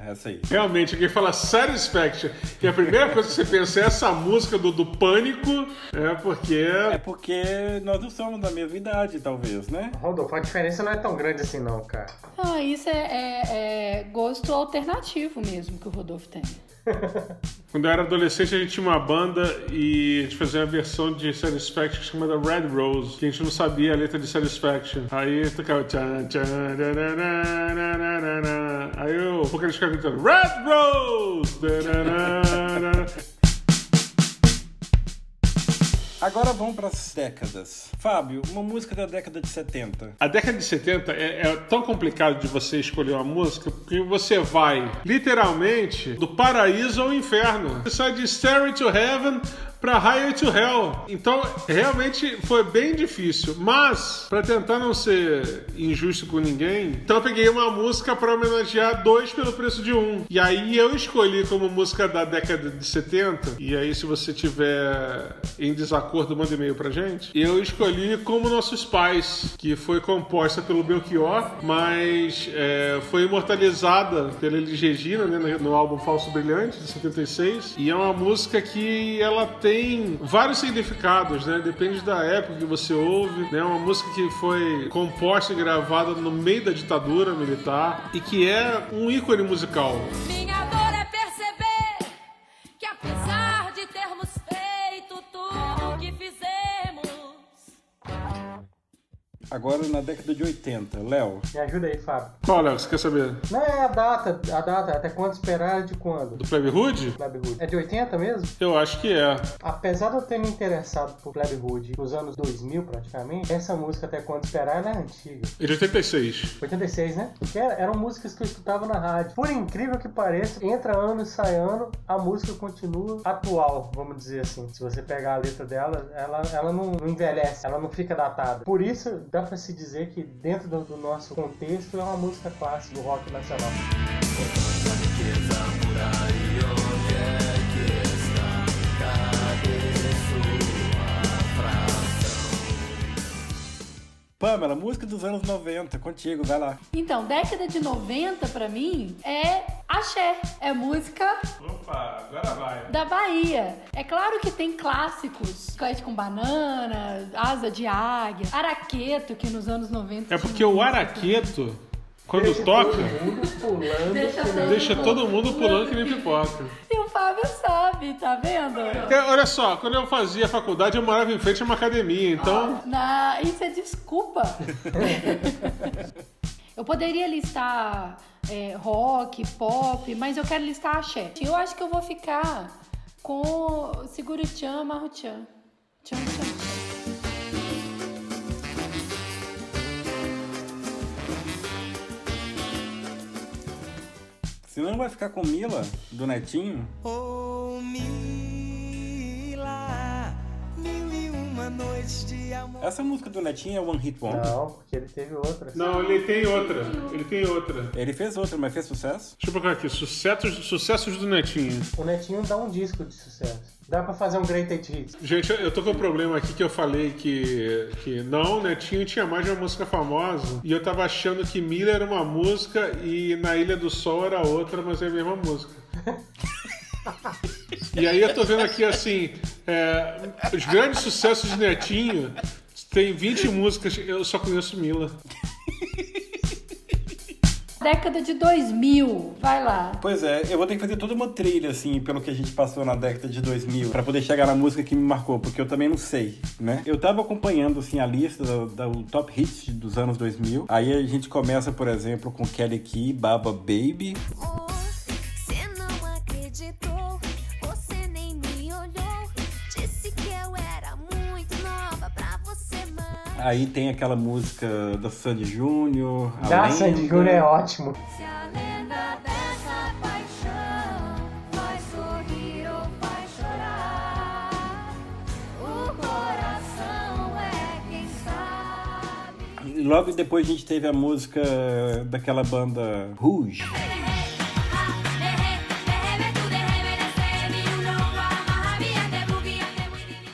é, essa aí. Realmente, quem fala Satisfaction, que a primeira coisa que você pensa é essa música do, do Pânico, é porque... É porque nós não somos da mesma idade, talvez, né? Rodolfo, a diferença não é tão grande assim não, cara. Ah, isso é, é- é gosto alternativo mesmo que o Rodolfo tem. Quando eu era adolescente, a gente tinha uma banda e a gente fazia uma versão de Satisfaction chamada Red Rose, que a gente não sabia a letra de Satisfaction. Aí tocava... Aí o vocalista ficava gritando Red Rose! Agora vamos pras décadas. Fábio, uma música da década de 70. A década de 70 é, é tão complicado de você escolher uma música porque você vai literalmente do paraíso ao inferno. Você sai de Stairway to Heaven pra Highway to Hell. Então, realmente foi bem difícil. Mas, pra tentar não ser injusto com ninguém, então eu peguei uma música pra homenagear dois pelo preço de um. E aí eu escolhi como música da década de 70. E aí, se você tiver em desacordo, manda e-mail pra gente. Eu escolhi como Nossos Pais, que foi composta pelo Belchior, mas é, foi imortalizada pela Elis Regina né, no álbum Falso Brilhante, de 76. E é uma música que ela tem vários significados, né? Depende da época que você ouve. Né? uma música que foi composta e gravada no meio da ditadura militar e que é um ícone musical. Minha Agora na década de 80. Léo, Me ajuda aí, Fábio. Qual, Léo? Você quer saber? Não é a data, a data, até quando esperar de quando? Do Plebe Hood? Plebe Hood. É de 80 mesmo? Eu acho que é. Apesar de eu ter me interessado por Plebe Hood nos anos 2000 praticamente, essa música Até Quando Esperar ela é antiga. É de 86. 86, né? Porque era- eram músicas que eu escutava na rádio. Por incrível que pareça, entra ano e sai ano, a música continua atual, vamos dizer assim. Se você pegar a letra dela, ela, ela não, não envelhece, ela não fica datada. Por isso, dá pra se dizer que dentro do, do nosso contexto é uma música clássica do rock nacional. Pamela, música dos anos 90, contigo, vai lá. Então, década de 90 pra mim é axé, é música Opa, agora vai. da Bahia. É claro que tem clássicos, Chiclete com banana, asa de águia, araqueto, que nos anos 90 É porque o araqueto, quando toca, Todo mundo pulando. Deixa nem- deixa todo mundo pulando que nem pipoca. E o Fábio sabe, tá vendo? É, olha só, quando eu fazia faculdade, eu morava em frente a uma academia, então. Na... Isso é desculpa. Eu poderia listar é, rock, pop, mas eu quero listar axé. Eu acho que eu vou ficar com Seguro Tchan, Marro Tchan. Tchan, tchan, tchan. Se não vai ficar com Mila, do Netinho. Oh, Mila, mil e uma noites de amor. Essa música do Netinho é One Hit Wonder. Não, porque ele teve outra. Não, ele tem outra. Ele tem outra. Ele fez outra, mas fez sucesso? Deixa eu procurar aqui. Sucessos, sucessos do Netinho. O Netinho dá um disco de sucesso. Dá pra fazer um Greatest Hits. Gente, eu tô com um problema aqui que eu falei que, que não, o Netinho tinha mais de uma música famosa. E eu tava achando que Mila era uma música e Na Ilha do Sol era outra, mas é a mesma música. E aí eu tô vendo aqui assim, é, os grandes sucessos de Netinho tem 20 músicas, eu só conheço Mila. Década de 2000, vai lá. Pois é, eu vou ter que fazer toda uma trilha, assim, pelo que a gente passou na década de 2000, pra poder chegar na música que me marcou, porque eu também não sei, né? Eu tava acompanhando, assim, a lista do, do top hits dos anos 2000. Aí a gente começa, por exemplo, com Kelly Key, Baba Baby. Você Aí tem aquela música da Sandy Júnior. a Da Lenda. Sandy Júnior é ótimo. Se a lenda dessa paixão faz sorrir ou faz chorar, o coração é quem sabe. Logo depois a gente teve a música daquela banda Rouge.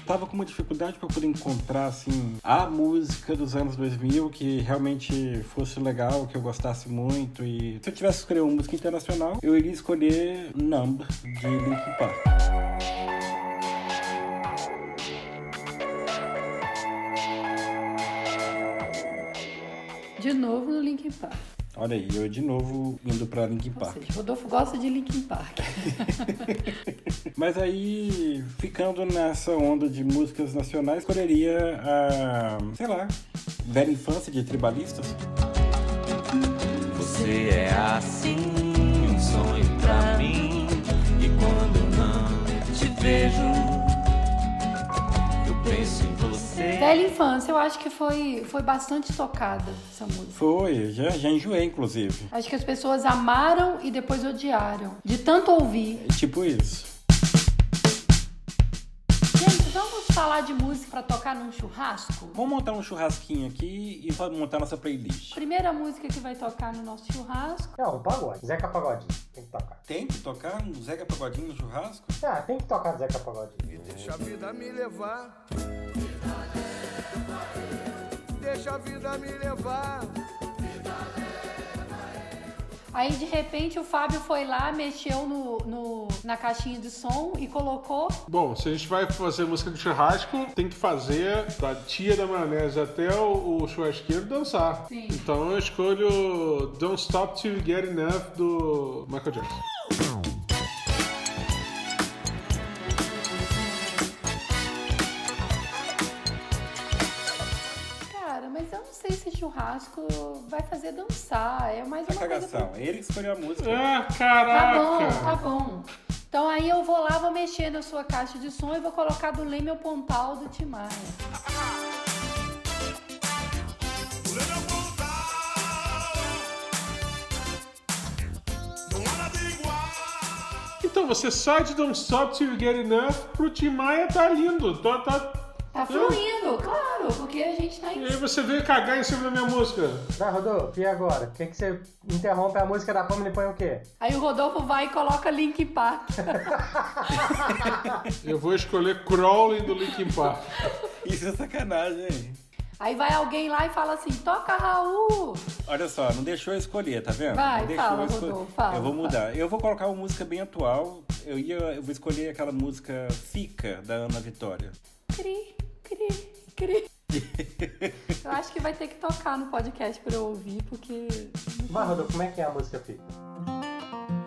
Tava com uma dificuldade para poder encontrar assim a música dos anos 2000 que realmente fosse legal, que eu gostasse muito e se eu tivesse escolher uma música internacional, eu iria escolher Numb de Linkin Park. De novo no Linkin Park. Olha aí, eu de novo indo para Linkin Ou Park. seja, Rodolfo gosta de Linkin Park. Mas aí, ficando nessa onda de músicas nacionais, escolheria a, sei lá, Velha Infância de Tribalistas. Você é assim, um sonho pra mim. E quando não te vejo, penso em você. Velha infância, eu acho que foi, foi bastante tocada essa música. Foi, já, já enjoei, inclusive. Acho que as pessoas amaram e depois odiaram. De tanto ouvir. É tipo isso. Vamos falar de música pra tocar num churrasco? Vamos montar um churrasquinho aqui e vamos montar nossa playlist. Primeira música que vai tocar no nosso churrasco. Não, um pagode. Zeca Pagodinho. Tem que tocar. Tem que tocar um Zeca Pagodinho no churrasco? Ah, tem que tocar Zeca Pagodinho. Deixa a vida me levar. Deixa a vida me levar. Aí de repente o Fábio foi lá, mexeu no, no- na caixinha de som e colocou. Bom, se a gente vai fazer música de churrasco, tem que fazer da tia da maionese até o, o churrasqueiro dançar. Sim. Então eu escolho Don't Stop Till You Get Enough do Michael Jackson. Churrasco vai fazer dançar. É mais A uma coisa. cagação. Ele que escolheu a música. Ah, Tá caraca! bom, tá bom. Então aí eu vou lá, vou mexer na sua caixa de som e vou colocar do Leme ao Pontal do Timaya. Então você sai de Don't Stop Till You Get Enough pro Tim Maia tá lindo. Tá, tá... Tá fluindo, claro, porque a gente tá E em. aí você veio cagar em cima da minha música. Vai, Rodolfo, e agora? Por que, que você interrompe a música da Pamela e põe o quê? Aí o Rodolfo vai e coloca Link Park. Eu vou escolher Crawling do Linkin Park. Isso é sacanagem, hein? Aí vai alguém lá e fala assim: toca Raul! Olha só, não deixou eu escolher, tá vendo? Vai, não deixou fala, eu escolher. Rodolfo, fala, eu vou mudar. Eu vou colocar uma música bem atual. Eu ia, eu vou escolher aquela música Fica da Ana Vitória. Cri, cri, cri. Eu acho que vai ter que tocar no podcast pra eu ouvir, porque. Vai, Rodolfo, como é que é a música fica?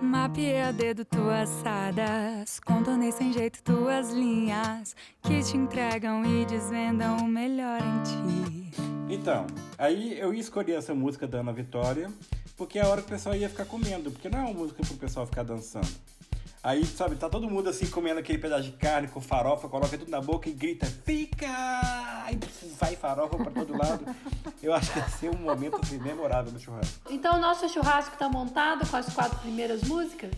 Mapeei a dedo tuas sadas, contornei sem jeito tuas linhas que te entregam e desvendam o melhor em ti. Então, aí eu ia escolher essa música da Ana Vitória, porque é a hora que o pessoal ia ficar comendo, porque não é uma música pro pessoal ficar dançando. Aí, sabe, tá todo mundo assim comendo aquele pedaço de carne com farofa, coloca tudo na boca e grita, fica! E vai farofa pra todo lado. Eu acho que ia ser um momento assim, memorável no churrasco. Então o nosso churrasco tá montado com as quatro primeiras músicas?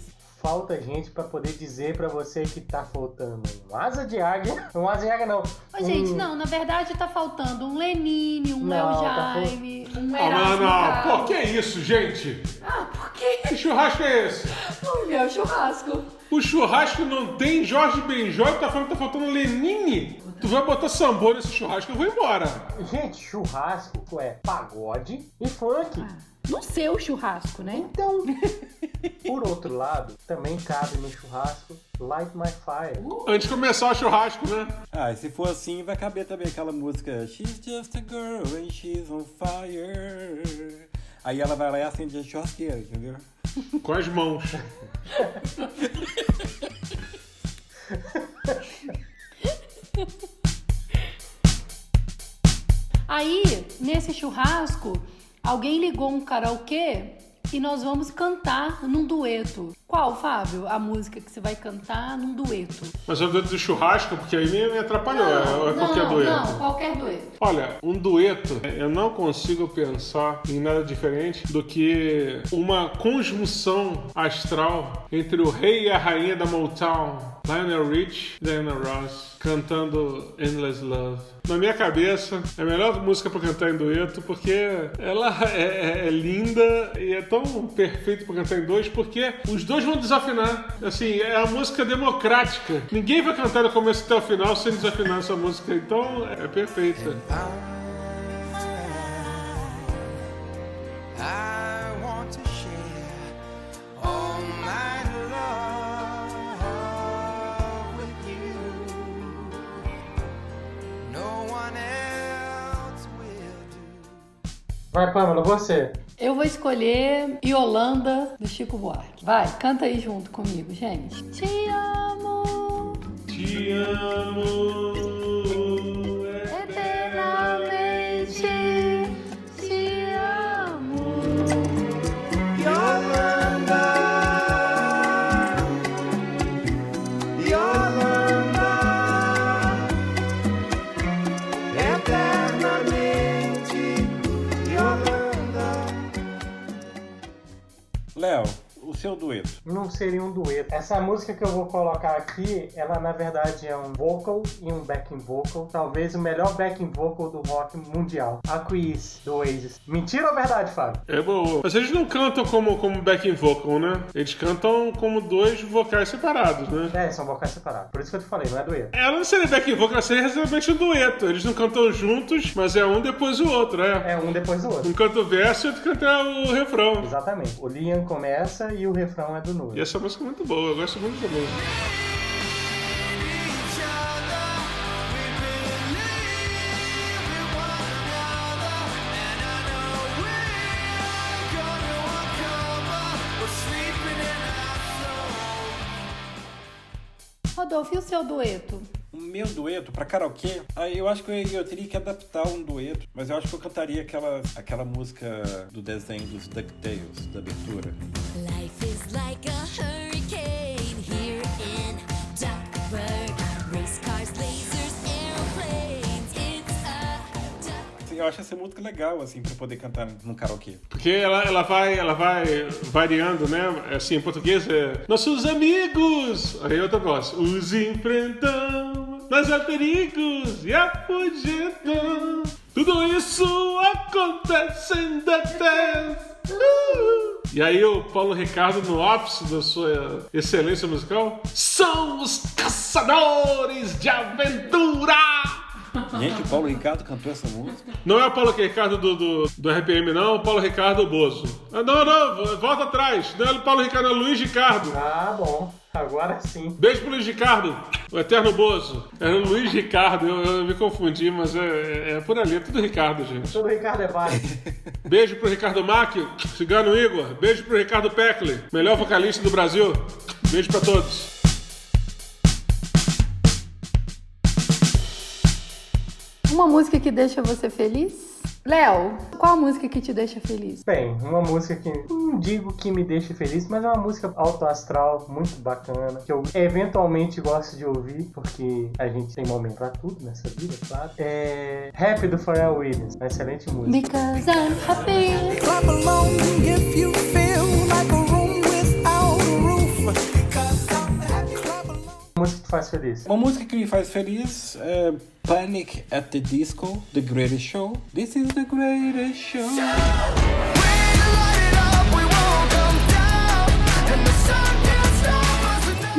Falta gente pra poder dizer pra você que tá faltando um asa de águia. Um asa de águia não. Ô, gente, um- não, na verdade tá faltando um Lenine, um Não, Léo tá Jaime, um Ah, Erasmo não, não. Pô, que é isso, gente? Ah, por quê? Que churrasco é esse? O meu churrasco. O churrasco não tem Jorge Benjó e tá falando que tá faltando Lenine? Tu vai botar sambô nesse churrasco, eu vou embora. Gente, churrasco é pagode e funk. No seu churrasco, né? Então, por outro lado, também cabe no churrasco Light My Fire. Antes de começar o churrasco, né? Ah, e se for assim, vai caber também aquela música She's just a girl and she's on fire. Aí ela vai lá e acende a churrasqueira, entendeu? Com as mãos. Aí, nesse churrasco, alguém ligou um karaokê e nós vamos cantar num dueto. Qual, Fábio? A música que você vai cantar num dueto? Mas é o dueto do churrasco, porque aí me me atrapalhou. é, ou é não, qualquer dueto? não, qualquer dueto. Olha, um dueto, eu não consigo pensar em nada diferente do que uma conjunção astral entre o rei e a rainha da Motown, Lionel Rich Diana Ross, cantando Endless Love. Na minha cabeça, é a melhor música pra cantar em dueto porque ela é, é- é linda e é tão perfeita pra cantar em dois porque os dois vão desafinar. Assim, é a música democrática. Ninguém vai cantar do começo até o final sem desafinar essa música. Então, é perfeita. I want Vai, Pamela, você. Eu vou escolher Yolanda do Chico Buarque. Vai, canta aí junto comigo, gente. Te amo Te amo. O seu dueto. Não seria um dueto. Essa música que eu vou colocar aqui, ela na verdade é um vocal e um backing vocal. Talvez o melhor backing vocal do rock mundial. Aqueous, do Oasis. Mentira ou verdade, Fábio? É boa. Mas eles não cantam como, como backing vocal, né? Eles cantam como dois vocais separados, né? É, são vocais separados. Por isso que eu te falei, não é dueto. Ela não seria backing vocal, ela seria exatamente um dueto. Eles não cantam juntos, mas é um depois do outro, é. É um depois do outro. Um canta o verso e outro canta o refrão. Exatamente. O Liam começa e o refrão é do Nuno. E essa música é muito boa, eu gosto muito soul. Rodolfo, e o seu dueto? O meu dueto pra karaokê, aí eu acho que eu, eu teria que adaptar um dueto, mas eu acho que eu cantaria aquela, aquela música do desenho dos DuckTales, da abertura. Life is like a hurricane here in Duckburg. Race cars, lasers, airplanes. It's a duck. Eu acho essa música legal, assim, pra poder cantar num karaokê. Porque ela, ela, vai, ela vai variando, né? Assim, em português é Nossos amigos! Aí outra voz. Os enfrentamos, mas há perigos e afugentamos. Tudo isso acontece. Uh! E aí o Paulo Ricardo, no ápice da sua excelência musical, são os caçadores de aventura! Gente, o Paulo Ricardo cantou essa música. Não é o Paulo Ricardo do, do, do RPM, não, é o Paulo Ricardo Bozo. Ah, não, não, volta atrás. Não é o Paulo Ricardo, é o Luiz Ricardo. Ah, bom. Agora sim. Beijo pro Luiz Ricardo, o eterno Bozo. Era o Luiz Ricardo, eu, eu me confundi, mas é, é- é por ali, é tudo Ricardo, gente. Todo Ricardo é válido. Beijo pro Ricardo Macchio, Cigano Igor. Beijo pro Ricardo Peckley, melhor vocalista do Brasil. Beijo pra todos. Uma música que deixa você feliz? Léo, qual a música que te deixa feliz? Bem, uma música que não digo que me deixe feliz, mas é uma música alto astral, muito bacana, que eu eventualmente gosto de ouvir, porque a gente tem momento pra tudo nessa vida, claro. É Happy do Pharrell Williams, uma excelente música. Because I'm happy. Clap along if you feel like a room without a roof. Música que te faz feliz. Uma música que me faz feliz é Panic at the Disco, The Greatest Show. This is the greatest show. E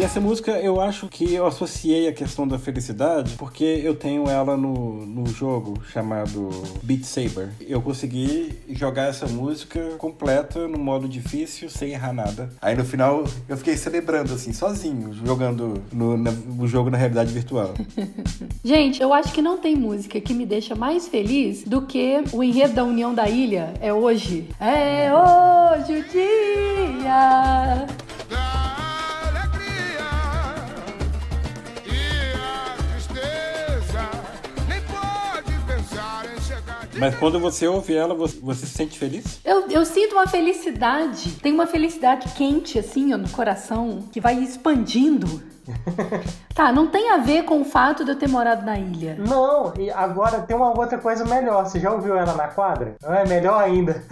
essa música eu acho que eu associei a questão da felicidade porque eu tenho ela no, no jogo chamado Beat Saber. Eu consegui jogar essa música completa no modo difícil, sem errar nada. Aí no final eu fiquei celebrando assim, sozinho, jogando no, na- o jogo na realidade virtual. Gente, eu acho que não tem música que me deixa mais feliz do que o enredo da União da Ilha. É hoje. É hoje o dia. Mas quando você ouve ela, você, se sente feliz? Eu, eu sinto uma felicidade. Tem uma felicidade quente, assim, ó, no coração, que vai expandindo. Tá, não tem a ver com o fato de eu ter morado na ilha. Não, e agora tem uma outra coisa melhor. Você já ouviu ela na quadra? Não é melhor ainda.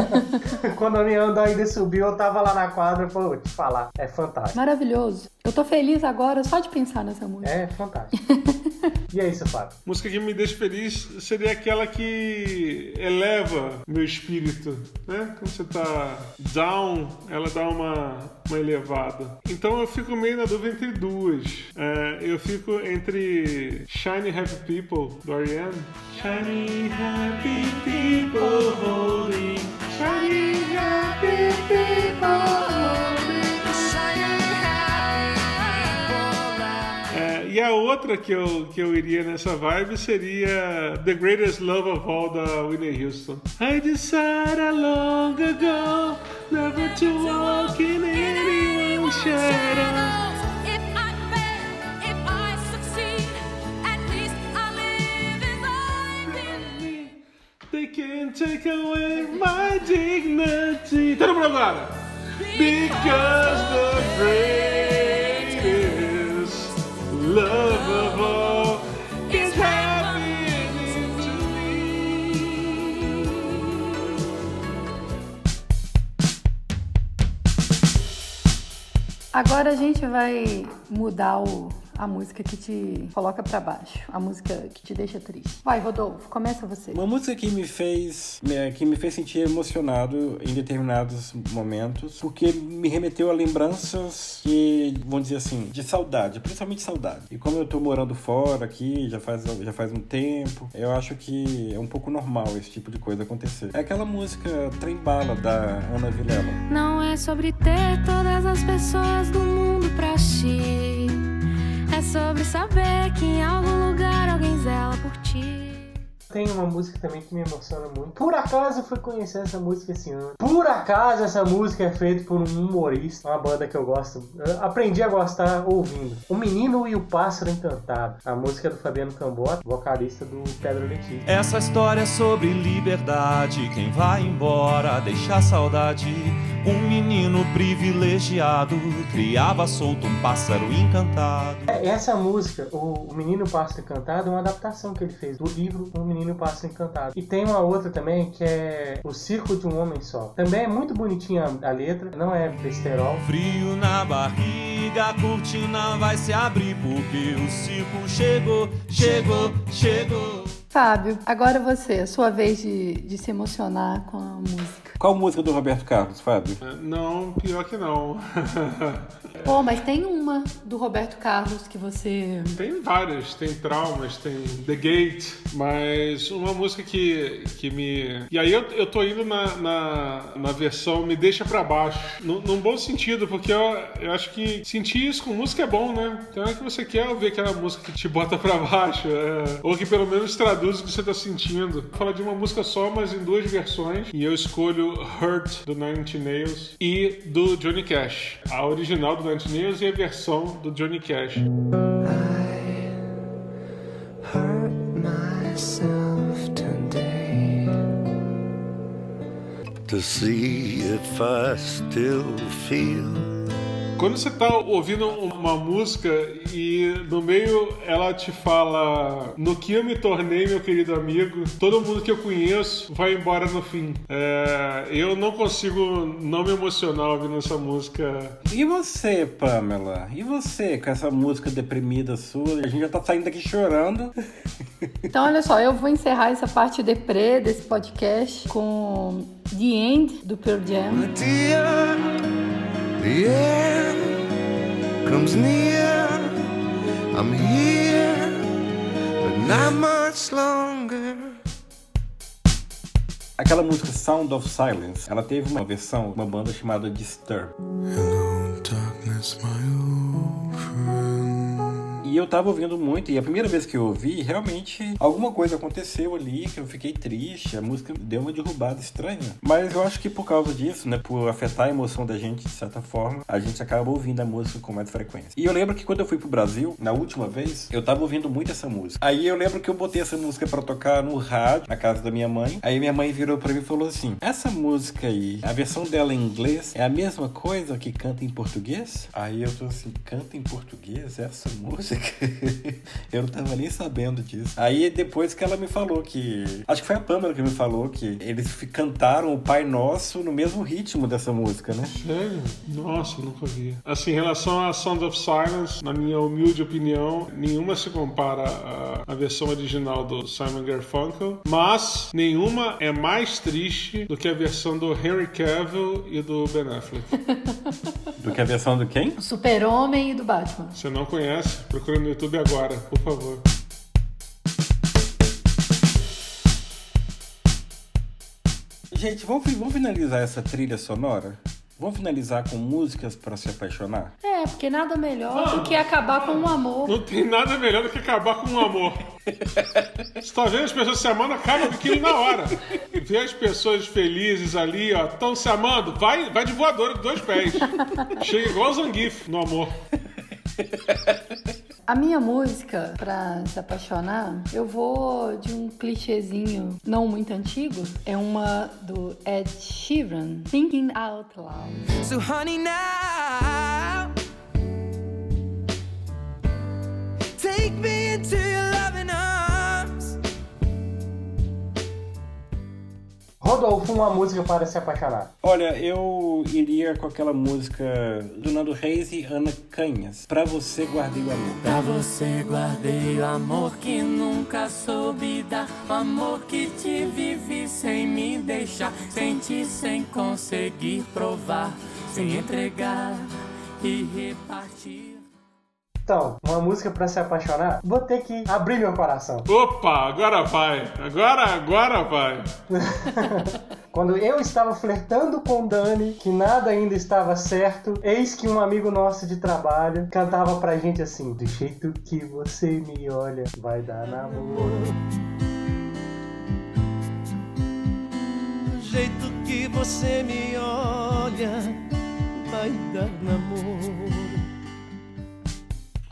Quando a minha onda ainda subiu, eu tava lá na quadra, pô, vou te falar, é fantástico. Maravilhoso. Eu tô feliz agora só de pensar nessa música. É fantástico. e é isso, Fábio. Música que me deixa feliz seria aquela que eleva meu espírito, né? Quando você tá down, ela dá uma, uma elevada. Então eu fico meio na dúvida entre duas. É, eu fico entre Shiny Happy People, do R.E.M. Shiny Happy People Shiny Happy People e a outra que eu, que eu iria nessa vibe seria The Greatest Love of All da Whitney Houston. I decided long ago never to walk in anyone's shadow. If I fail, if I succeed, at least I live as I believe. They can't take away my dignity. Todo mundo agora! Because the greatest love is happening to me. Agora a gente vai mudar o, a música que te coloca pra baixo, a música que te deixa triste. Vai, Rodolfo, começa você. Uma música que me fez me- que me fez sentir emocionado em determinados momentos, porque me remeteu a lembranças que, vamos dizer assim, de saudade, principalmente saudade. E como eu tô morando fora aqui, já faz, já faz um tempo, eu acho que é um pouco normal esse tipo de coisa acontecer. É aquela música Trem Bala, da Ana Vilela. Não é sobre ter todas as pessoas do mundo pra ti. Sobre saber que em algum lugar alguém zela por ti. Tem uma música também que me emociona muito. Por acaso eu fui conhecer essa música esse ano. Por acaso essa música é feita por um humorista, uma banda que eu gosto. Eu aprendi a gostar ouvindo. O Menino e o Pássaro Encantado. A música é do Fabiano Cambota, vocalista do Pedro Letícia. Essa história é sobre liberdade. Quem vai embora deixa a saudade. Um menino privilegiado criava solto um pássaro encantado. É, Essa música, o Menino Pássaro Encantado, é uma adaptação que ele fez do livro O Menino e o Pássaro Encantado. E tem uma outra também que é O Circo de um Homem Só. Também é muito bonitinha a letra, não é besterol. Frio na barriga, a cortina vai se abrir porque o circo chegou, chegou, chegou. Fábio, agora você, sua vez de, de se emocionar com a música. Qual música do Roberto Carlos, Fábio? Não, pior que não. Pô, mas tem uma do Roberto Carlos que você. Tem várias, tem traumas, tem The Gate, mas uma música que, que me. E aí eu, eu tô indo na, na, na versão Me Deixa Pra Baixo, num, num bom sentido, porque eu, eu acho que sentir isso com música é bom, né? Então é que você quer ouvir aquela música que te bota pra baixo, é, ou que pelo menos traduz traduz o que você está sentindo. Fala de uma música só, mas em duas versões. E eu escolho Hurt do Nine Inch Nails e do Johnny Cash. A original do Nine Inch Nails e a versão do Johnny Cash. to see if I still feel quando você tá ouvindo uma música e no meio ela te fala no que eu me tornei, meu querido amigo, todo mundo que eu conheço vai embora no fim. É, eu não consigo não me emocionar ouvindo essa música. E você, Pamela? E você com essa música deprimida sua? A gente já tá saindo daqui chorando. Então, olha só, eu vou encerrar essa parte deprê desse podcast com The End do Pearl Jam. Dear, the end comes near. I'm here, but not much longer. Aquela música Sound of Silence, ela teve uma versão, uma banda chamada Disturb. Hello, darkness, my old friend. E eu tava ouvindo muito, e a primeira vez que eu ouvi, realmente alguma coisa aconteceu ali, que eu fiquei triste, a música deu uma derrubada estranha. Mas eu acho que por causa disso, né, por afetar a emoção da gente de certa forma, a gente acaba ouvindo a música com mais frequência. E eu lembro que quando eu fui pro Brasil, na última vez, eu tava ouvindo muito essa música. Aí eu lembro que eu botei essa música pra tocar no rádio, na casa da minha mãe. Aí minha mãe virou pra mim e falou assim: Essa música aí, a versão dela em inglês é a mesma coisa que canta em português? Aí eu tô assim, canta em português essa música? eu não tava nem sabendo disso. Aí depois que ela me falou que. Acho que foi a Pamela que me falou que eles cantaram o Pai Nosso no mesmo ritmo dessa música, né? Sério? Nossa, nunca vi. Assim, em relação a Sound of Silence, na minha humilde opinião, nenhuma se compara à, à versão original do Simon Garfunkel, mas nenhuma é mais triste do que a versão do Henry Cavill e do Ben Affleck. Do que a versão do quem? Super-Homem e do Batman. Se não conhece, procura no YouTube agora, por favor. Gente, vamos, vamos finalizar essa trilha sonora? Vamos finalizar com músicas pra se apaixonar? É, porque nada melhor do que acabar com um amor. Não tem nada melhor do que acabar com um amor. Você tá vendo as pessoas se amando, acaba com aquilo na hora. Vê as pessoas felizes ali, ó, estão se amando, vai, vai de voadora de dois pés. Chega igual o Zangief no amor. A minha música pra se apaixonar, eu vou de um clichêzinho não muito antigo. É uma do Ed Sheeran, Thinking Out Loud. So, honey, now Rodolfo, uma música para se apaixonar. Olha, eu iria com aquela música do Nando Reis e Ana Canhas. Pra você guardei o amor. Pra você guardei o amor que nunca soube dar. O amor que te vivi sem me deixar. Senti sem conseguir provar. Sem entregar e repartir. Então, uma música para se apaixonar, vou ter que abrir meu coração. Opa, agora vai. Agora, agora vai. Quando eu estava flertando com Dani, que nada ainda estava certo, eis que um amigo nosso de trabalho cantava pra gente assim: Do jeito que você me olha, vai dar namoro. Do jeito que você me olha, vai dar namoro.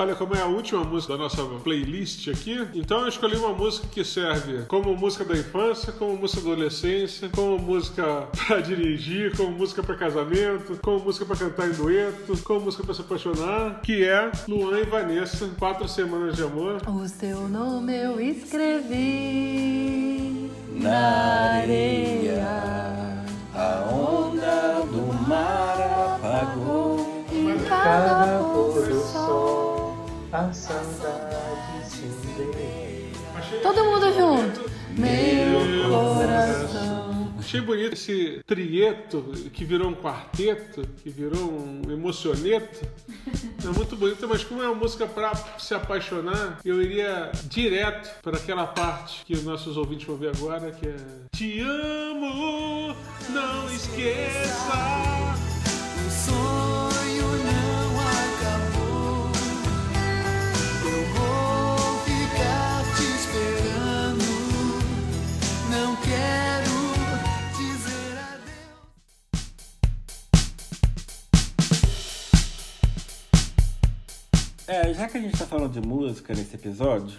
Olha, como é a última música da nossa playlist aqui, então eu escolhi uma música que serve como música da infância, como música da adolescência, como música pra dirigir, como música pra casamento, como música pra cantar em dueto, como música pra se apaixonar, que é Luan e Vanessa, Quatro Semanas de Amor. O seu nome eu escrevi Na areia, a onda do mar apagou. em Cada sol, a saudade se vê. Todo mundo junto. Meu coração. Achei bonito esse trieto que virou um quarteto, que virou um emocioneto. É muito bonito, mas como é uma música pra se apaixonar, eu iria direto para aquela parte que os nossos ouvintes vão ver agora, que é Te amo, não esqueça. O sonho É, já que a gente tá falando de música nesse episódio,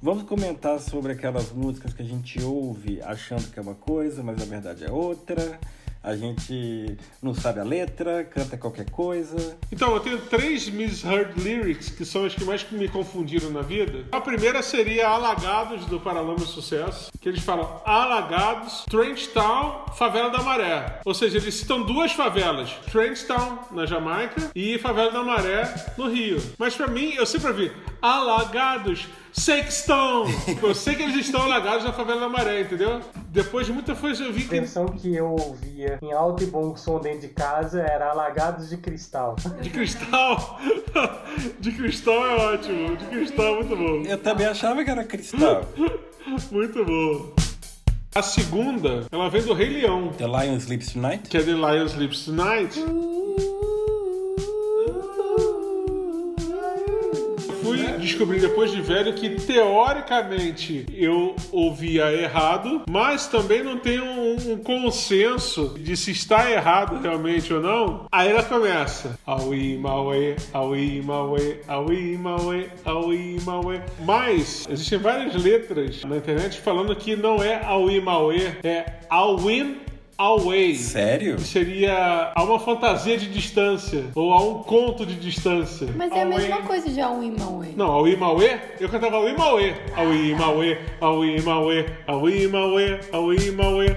Vamos comentar sobre aquelas músicas que a gente ouve achando que é uma coisa, mas na verdade é outra. A gente não sabe a letra, canta qualquer coisa. Então, eu tenho três misheard lyrics que são as que mais me confundiram na vida. A primeira seria Alagados, do Paralama Sucesso, que eles falam Alagados, Trench Town, Favela da Maré. Ou seja, eles citam duas favelas, Trench Town, na Jamaica, e Favela da Maré, no Rio. Mas pra mim, eu sempre ouvi Alagados, sei que estão! Eu sei que eles estão alagados na Favela da Maré, entendeu? Depois de muita coisa eu vi A que... versão que eu ouvia em alto e bom som dentro de casa era Alagados de Cristal. De cristal! De cristal é ótimo, de cristal é muito bom. Eu também achava que era cristal. Muito bom. A segunda, ela vem do Rei Leão, The Lion Sleeps Tonight? que é The Lion Sleeps Tonight. Fui descobrir depois de velho que teoricamente eu ouvia errado, mas também não tenho um, um consenso de se está errado realmente ou não. Aí ela começa. Aui, Maue, Aui, Maue, Aui, Maue, Aui, Maue. Mas existem várias letras na internet falando que não é Aui, Maue, é Awin Away. Sério? Seria a uma fantasia de distância, ou a um conto de distância. Mas é a Away. mesma coisa de Aui Mauê. Não, Aui Mauê, eu cantava Aui Mauê. Aui Mauê, Aui Mauê, Aui Mauê, Aui Mauê.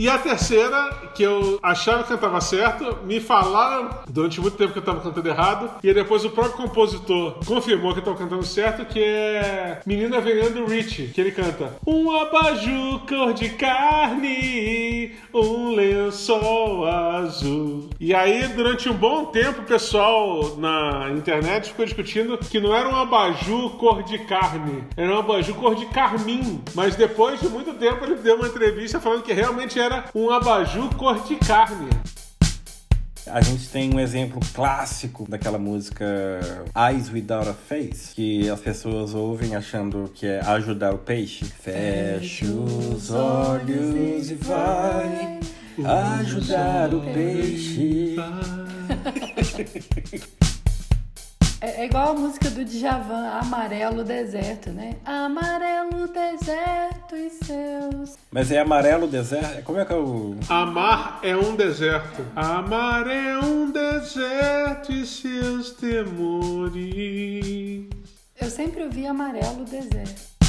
E a terceira, que eu achava que cantava certo, me falaram durante muito tempo que eu estava cantando errado, e depois o próprio compositor confirmou que eu estava cantando certo, que é Menina Veneno Rich, que ele canta Um abajur cor de carne, um lençol azul. E aí, durante um bom tempo, o pessoal na internet ficou discutindo que não era um abajur cor de carne, era um abajur cor de carmim. Mas depois de muito tempo, ele deu uma entrevista falando que realmente era um abajur cor de carne. A gente tem um exemplo clássico daquela música Eyes Without a Face, que as pessoas ouvem achando que é ajudar o peixe. Feche os olhos e vai ajudar o peixe. É, é igual a música do Djavan, Amarelo Deserto, né? Amarelo Deserto e seus. Mas é amarelo deserto? Como é que é o. Amar é um deserto. Amar é um deserto e seus temores. Eu sempre ouvi Amarelo Deserto.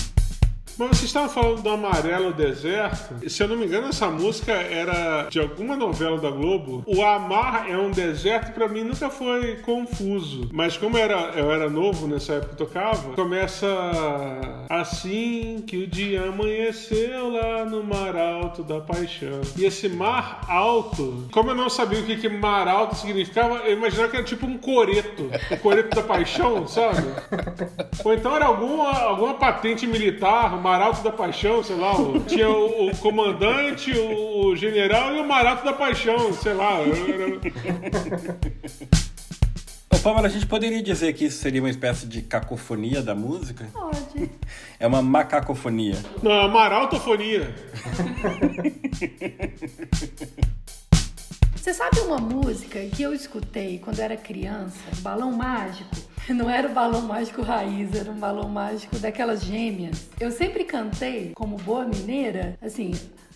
Mas vocês estavam falando do Amarelo Deserto. Se eu não me engano, essa música era de alguma novela da Globo. O Amar é um deserto, pra mim nunca foi confuso. Mas como era, eu era novo nessa época que tocava, começa assim que o dia amanheceu lá no mar alto da paixão. E esse mar alto, como eu não sabia o que, que mar alto significava, eu imaginava que era tipo um coreto. O coreto da paixão, sabe? Ou então era alguma, alguma patente militar, o Maralto da Paixão, sei lá. o- tinha o, o comandante, o, o general e o Maralto da Paixão, sei lá. Ô, Pamela, a gente poderia dizer que isso seria uma espécie de cacofonia da música? Pode. É uma macacofonia. Não, a Maraltofonia. Você sabe uma música que eu escutei quando era criança? Balão Mágico? Não era o balão mágico raiz, era um balão mágico daquelas gêmeas. Eu sempre cantei, como boa mineira, assim.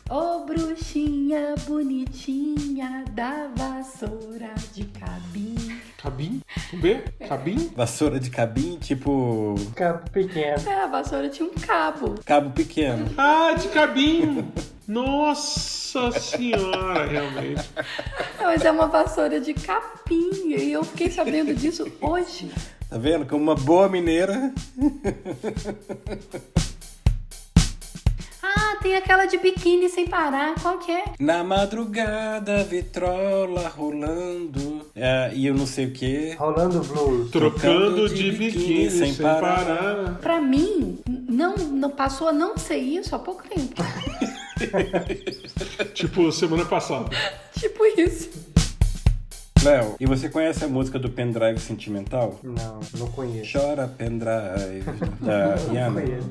Ô bruxinha bonitinha da vassoura de cabim. Cabim? Com B? Cabim? Vassoura de cabim, tipo. Cabo pequeno. É, a vassoura tinha um cabo. Cabo pequeno. Ah, de cabim! Nossa senhora, realmente. Mas é uma vassoura de capim. E eu fiquei sabendo disso hoje. Tá vendo? Como uma boa mineira. Ah, tem aquela de biquíni sem parar. Qual que é? Na madrugada, vitrola rolando. É, e eu não sei o que. Rolando blues. Trocando de biquíni sem parar. Pra mim, não, não passou a não ser isso há pouco tempo. Tipo, semana passada. tipo isso. Léo, e você conhece a música do Pendrive Sentimental? Não, não conheço. Chora Pendrive, da Rihanna. conheço.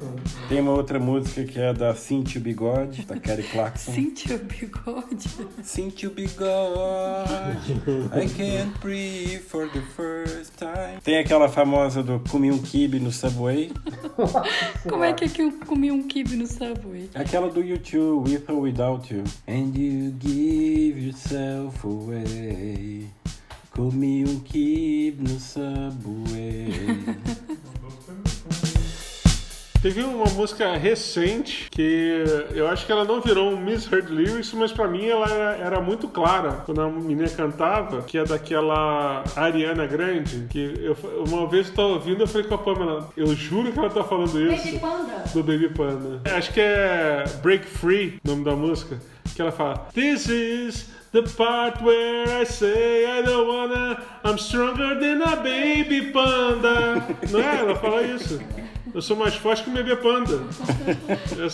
Tem uma outra música que é da Cintia Bigode, da Kelly Clarkson. O bigode. Cintia Bigode, I can't breathe for the first time. Tem aquela famosa do comi um kibe no Subway. Como é que, é que eu comi um kibe no Subway? Aquela do YouTube, With or Without You. And you give yourself away. Comi um kibe no Subway. Teve uma música recente que eu acho que ela não virou um misheard lyrics, mas pra mim ela era, era muito clara quando a menina cantava, que é daquela Ariana Grande, que eu, uma vez eu tava ouvindo, eu falei com a Pamela, eu juro que ela tá falando isso. Baby Panda? Do Baby Panda. Acho que é Break Free, o nome da música, que ela fala, This is the part where I say I don't wanna, I'm stronger than a baby panda. Não é? Ela fala isso. Eu sou mais forte que o bebê panda. Eu,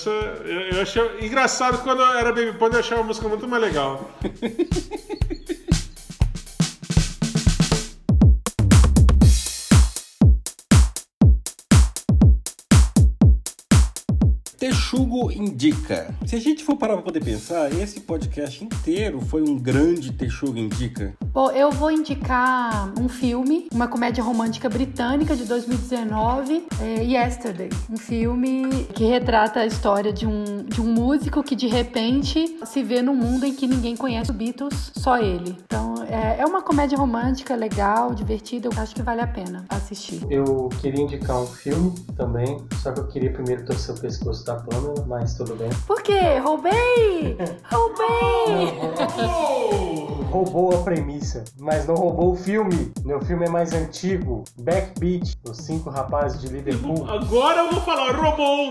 eu achei engraçado quando eu era baby panda, eu achava a música muito mais legal. Texugo Indica. Se a gente for parar pra poder pensar, esse podcast inteiro foi um grande Texugo Indica. Bom, eu vou indicar um filme, uma comédia romântica britânica de 2019, é Yesterday. Um filme que retrata a história de um, de um músico que de repente se vê num mundo em que ninguém conhece o Beatles, só ele. Então é, é uma comédia romântica legal, divertida, eu acho que vale a pena assistir. Eu queria indicar um filme também, só que eu queria primeiro torcer o pescoço da Pamela, mas tudo bem. Por quê? Roubei! Roubei! Roubou a premissa, mas não roubou o filme. Meu filme é mais antigo, Backbeat, Os Cinco Rapazes de Liverpool. Agora eu vou falar, roubou!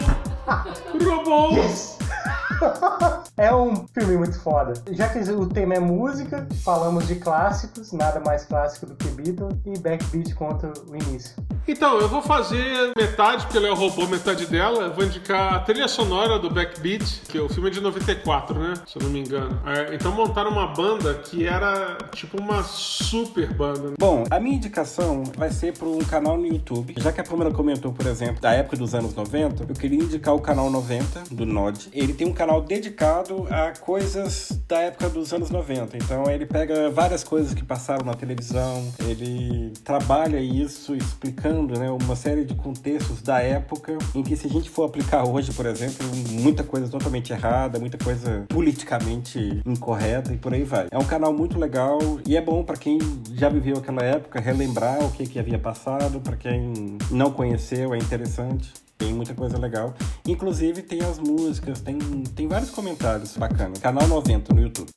Roubou! É um filme muito foda. Já que o tema é música, falamos de clássicos, nada mais clássico do que Beatles, e Backbeat conta o início. Então, eu vou fazer metade, porque ela roubou metade dela. Eu vou indicar a trilha sonora do Backbeat, que o filme é de 94, né? Se eu não me engano. É, então montaram uma banda que era tipo uma super banda. Bom, a minha indicação vai ser para um canal no YouTube. Já que a Pamela comentou, por exemplo, da época dos anos 90, eu queria indicar o canal 90 do Nod. Ele tem um canal dedicado a coisas da época dos anos 90. Então ele pega várias coisas que passaram na televisão, ele trabalha isso explicando né, uma série de contextos da época em que se a gente for aplicar hoje, por exemplo, muita coisa totalmente errada, muita coisa politicamente incorreta e por aí vai. É um canal muito legal e é bom para quem já viveu aquela época relembrar o que, que havia passado, para quem não conheceu, é interessante. Tem muita coisa legal. Inclusive tem as músicas, tem, tem vários comentários bacanas. Canal 90 no YouTube.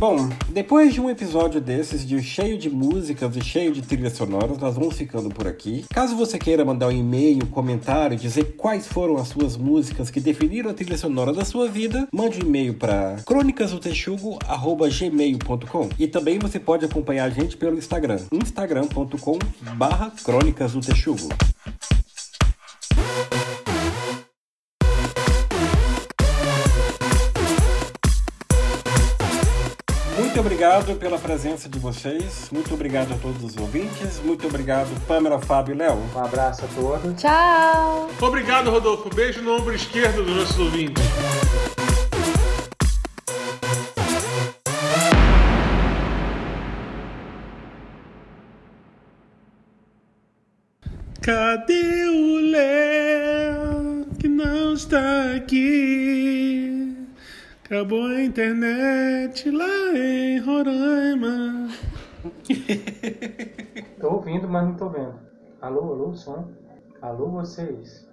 Bom, depois de um episódio desses, de cheio de músicas e cheio de trilhas sonoras, nós vamos ficando por aqui. Caso você queira mandar um e-mail, comentário, dizer quais foram as suas músicas que definiram a trilha sonora da sua vida, mande um e-mail para crônicasdotexugo@gmail.com. E também você pode acompanhar a gente pelo Instagram, instagram.com/barra Muito obrigado pela presença de vocês. Muito obrigado a todos os ouvintes. Muito obrigado, Pamela, Fábio e Léo. Um abraço a todos. Tchau! Obrigado, Rodolfo. Beijo no ombro esquerdo dos nossos ouvintes. Cadê o Léo que não está aqui? Acabou a internet lá em Roraima. Tô ouvindo, mas não tô vendo. Alô, alô, som? Alô, vocês?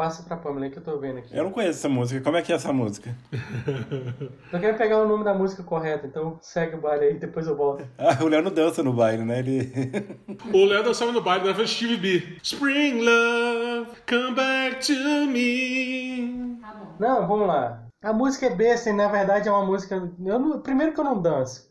Passa pra Pamela que eu tô vendo aqui. Eu não conheço essa música. Como é que é essa música? Eu quero pegar o nome da música correta, então segue o baile aí, depois eu volto. Ah, o Léo não dança no baile, né? Ele. O Léo dançava no baile, dançava Steve B. Spring Love, come back to me. Não, vamos lá. A música é besta e na verdade é uma música. Eu não- Primeiro que eu não danço.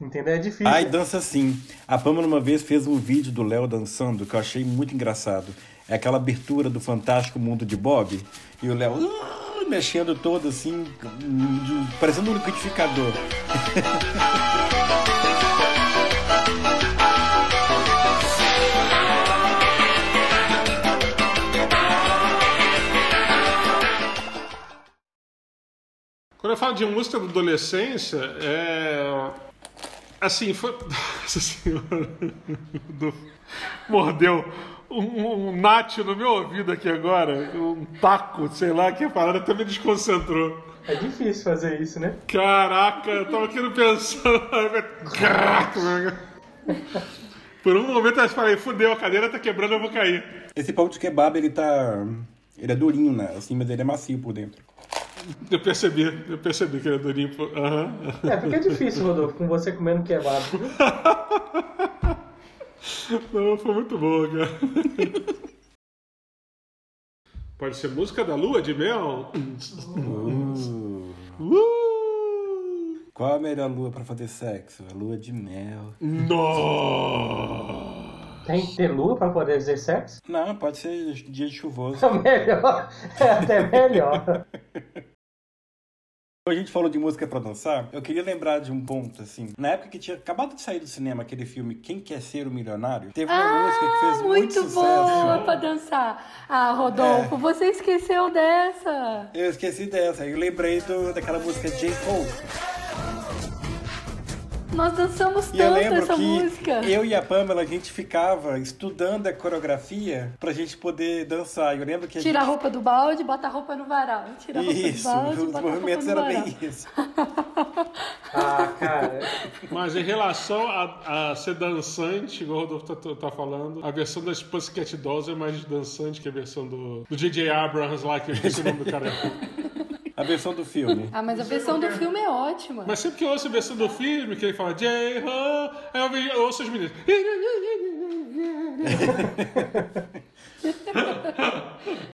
Entendeu? É difícil. Ai, dança sim. A Pamela uma vez fez um vídeo do Léo dançando que eu achei muito engraçado. É aquela abertura do Fantástico Mundo de Bob. E o Léo ah, mexendo todo assim, parecendo um liquidificador. Quando eu falo de música da adolescência, é. Assim, foi. Nossa senhora. Mordeu um, um no meu ouvido aqui agora. Um taco, sei lá, que a parada até me desconcentrou. É difícil fazer isso, né? Caraca, eu tava aqui pensando. Caraca, meu. Por um momento eu falei, fudeu, a cadeira tá quebrando, eu vou cair. Esse pão de kebab, ele tá. Ele é durinho, né? Assim, mas ele é macio por dentro. Eu percebi, eu percebi que ele é durinho. pô. Aham. É, porque é difícil, Rodolfo, com você comendo kebab. Não, foi muito boa, cara. Pode ser música da lua de mel? Uh. Qual a melhor lua pra fazer sexo? A lua de mel. Nossa! Tem que ter lua pra poder fazer sexo? Não, pode ser dia chuvoso. É melhor. É até melhor. A gente falou de música pra dançar, eu queria lembrar de um ponto, assim. Na época que tinha acabado de sair do cinema aquele filme Quem Quer Ser o Milionário, teve uma música que fez muito, Ah, Muito sucesso. boa pra dançar. Ah, Rodolfo, É. você esqueceu dessa. Eu esqueci dessa, eu lembrei do, daquela música J. Cole. Nós dançamos E eu tanto lembro essa que música. eu e a Pamela, a gente ficava estudando a coreografia pra gente poder dançar. Eu lembro que a Tira a gente... roupa do balde, bota a roupa no varal. Tira a roupa Isso, do balde, os bota a movimentos eram bem isso. Ah, cara. Mas em relação a, a ser dançante, igual o Rodolfo tá, tá falando, a versão das Pussycat Dolls é mais dançante que a versão do, do J.J. Abrams lá, que eu esqueci o nome do cara. A versão do filme. Ah, mas a versão do filme é ótima. Mas sempre que eu ouço a versão do filme, que ele fala J-Ho, eu ouço os meninos.